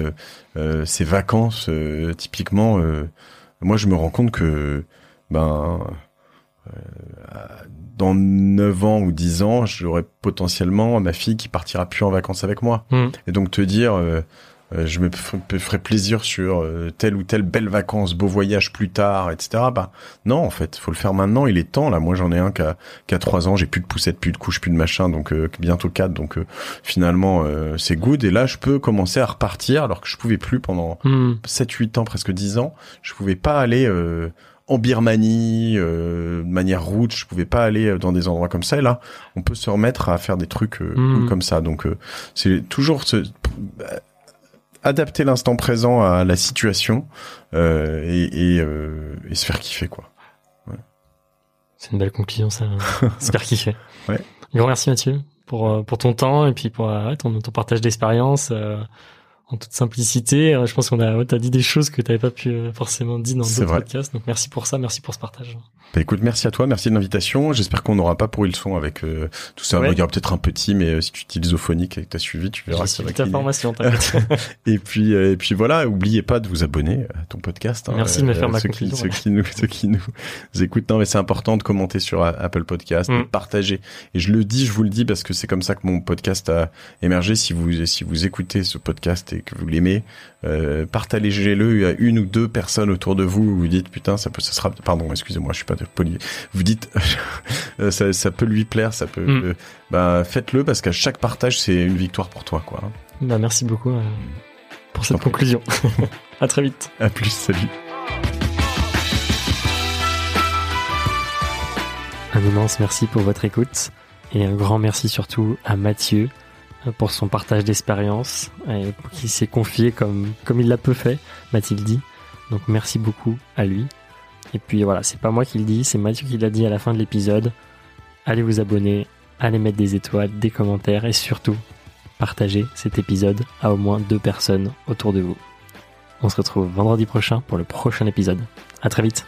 euh, ces vacances, typiquement, moi je me rends compte que ben dans 9 ans ou 10 ans, j'aurai potentiellement ma fille qui partira plus en vacances avec moi. Mm. Et donc te dire, je me ferai plaisir sur euh, telle ou telle belle vacances, beau voyage plus tard, etc. Bah non, en fait, faut le faire maintenant. Il est temps. Là, moi, j'en ai un qui a, qui a 3 ans. J'ai plus de poussettes, plus de couches, plus de machin. Donc euh, bientôt 4. Donc euh, finalement, euh, c'est good. Et là, je peux commencer à repartir alors que je pouvais plus pendant Mm. 7-8 ans, presque 10 ans. Je pouvais pas aller euh, en Birmanie euh, de manière route. Je pouvais pas aller euh, dans des endroits comme ça. Et là, on peut se remettre à faire des trucs euh, cool comme ça. Donc euh, c'est toujours ce euh, adapter l'instant présent à la situation euh, et, et, euh, et se faire kiffer quoi. C'est une belle conclusion, ça. J'espère kiffer. Ouais. Grand merci Mathieu pour euh, pour ton temps et puis pour euh, ouais, ton, ton partage d'expérience euh, en toute simplicité. Euh, Je pense qu'on a ouais, t'as dit des choses que t'avais pas pu euh, forcément dire dans d'autres podcasts. Donc merci pour ça, merci pour ce partage. Bah écoute, merci à toi, merci de l'invitation. J'espère qu'on n'aura pas pourri le son avec euh, tout ça. Ouais. Il y aura peut-être un petit, mais euh, si tu utilises Ophonic et que t'as suivi, tu verras J'ai suivi ta formation. Et puis, euh, et puis voilà, oubliez pas de vous abonner à ton podcast. hein. Merci de me faire ma ceux qui, conclusion, ceux qui nous, ceux qui nous écoutent, non mais c'est important de commenter sur Apple Podcast, Mm. de partager. Et je le dis, je vous le dis parce que c'est comme ça que mon podcast a émergé. Si vous, si vous écoutez ce podcast et que vous l'aimez, euh, partagez-le à une ou deux personnes autour de vous. où Vous dites putain, ça peut, ça sera, pardon, excusez-moi, je suis pas poli. Vous dites, euh, ça, ça peut lui plaire, ça peut. Mm. euh, bah faites-le parce qu'à chaque partage, c'est une victoire pour toi, quoi. bah, merci beaucoup euh, pour cette conclusion. à très vite. À plus, salut. Un immense merci pour votre écoute et un grand merci surtout à Mathieu pour son partage d'expérience et pour qui s'est confié comme, il l'a peu fait, m'a-t-il dit. Donc merci beaucoup à lui. Et puis voilà, c'est pas moi qui le dis, c'est Mathieu qui l'a dit à la fin de l'épisode. Allez vous abonner, allez mettre des étoiles, des commentaires et surtout partagez cet épisode à au moins deux personnes autour de vous. On se retrouve vendredi prochain pour le prochain épisode. À très vite.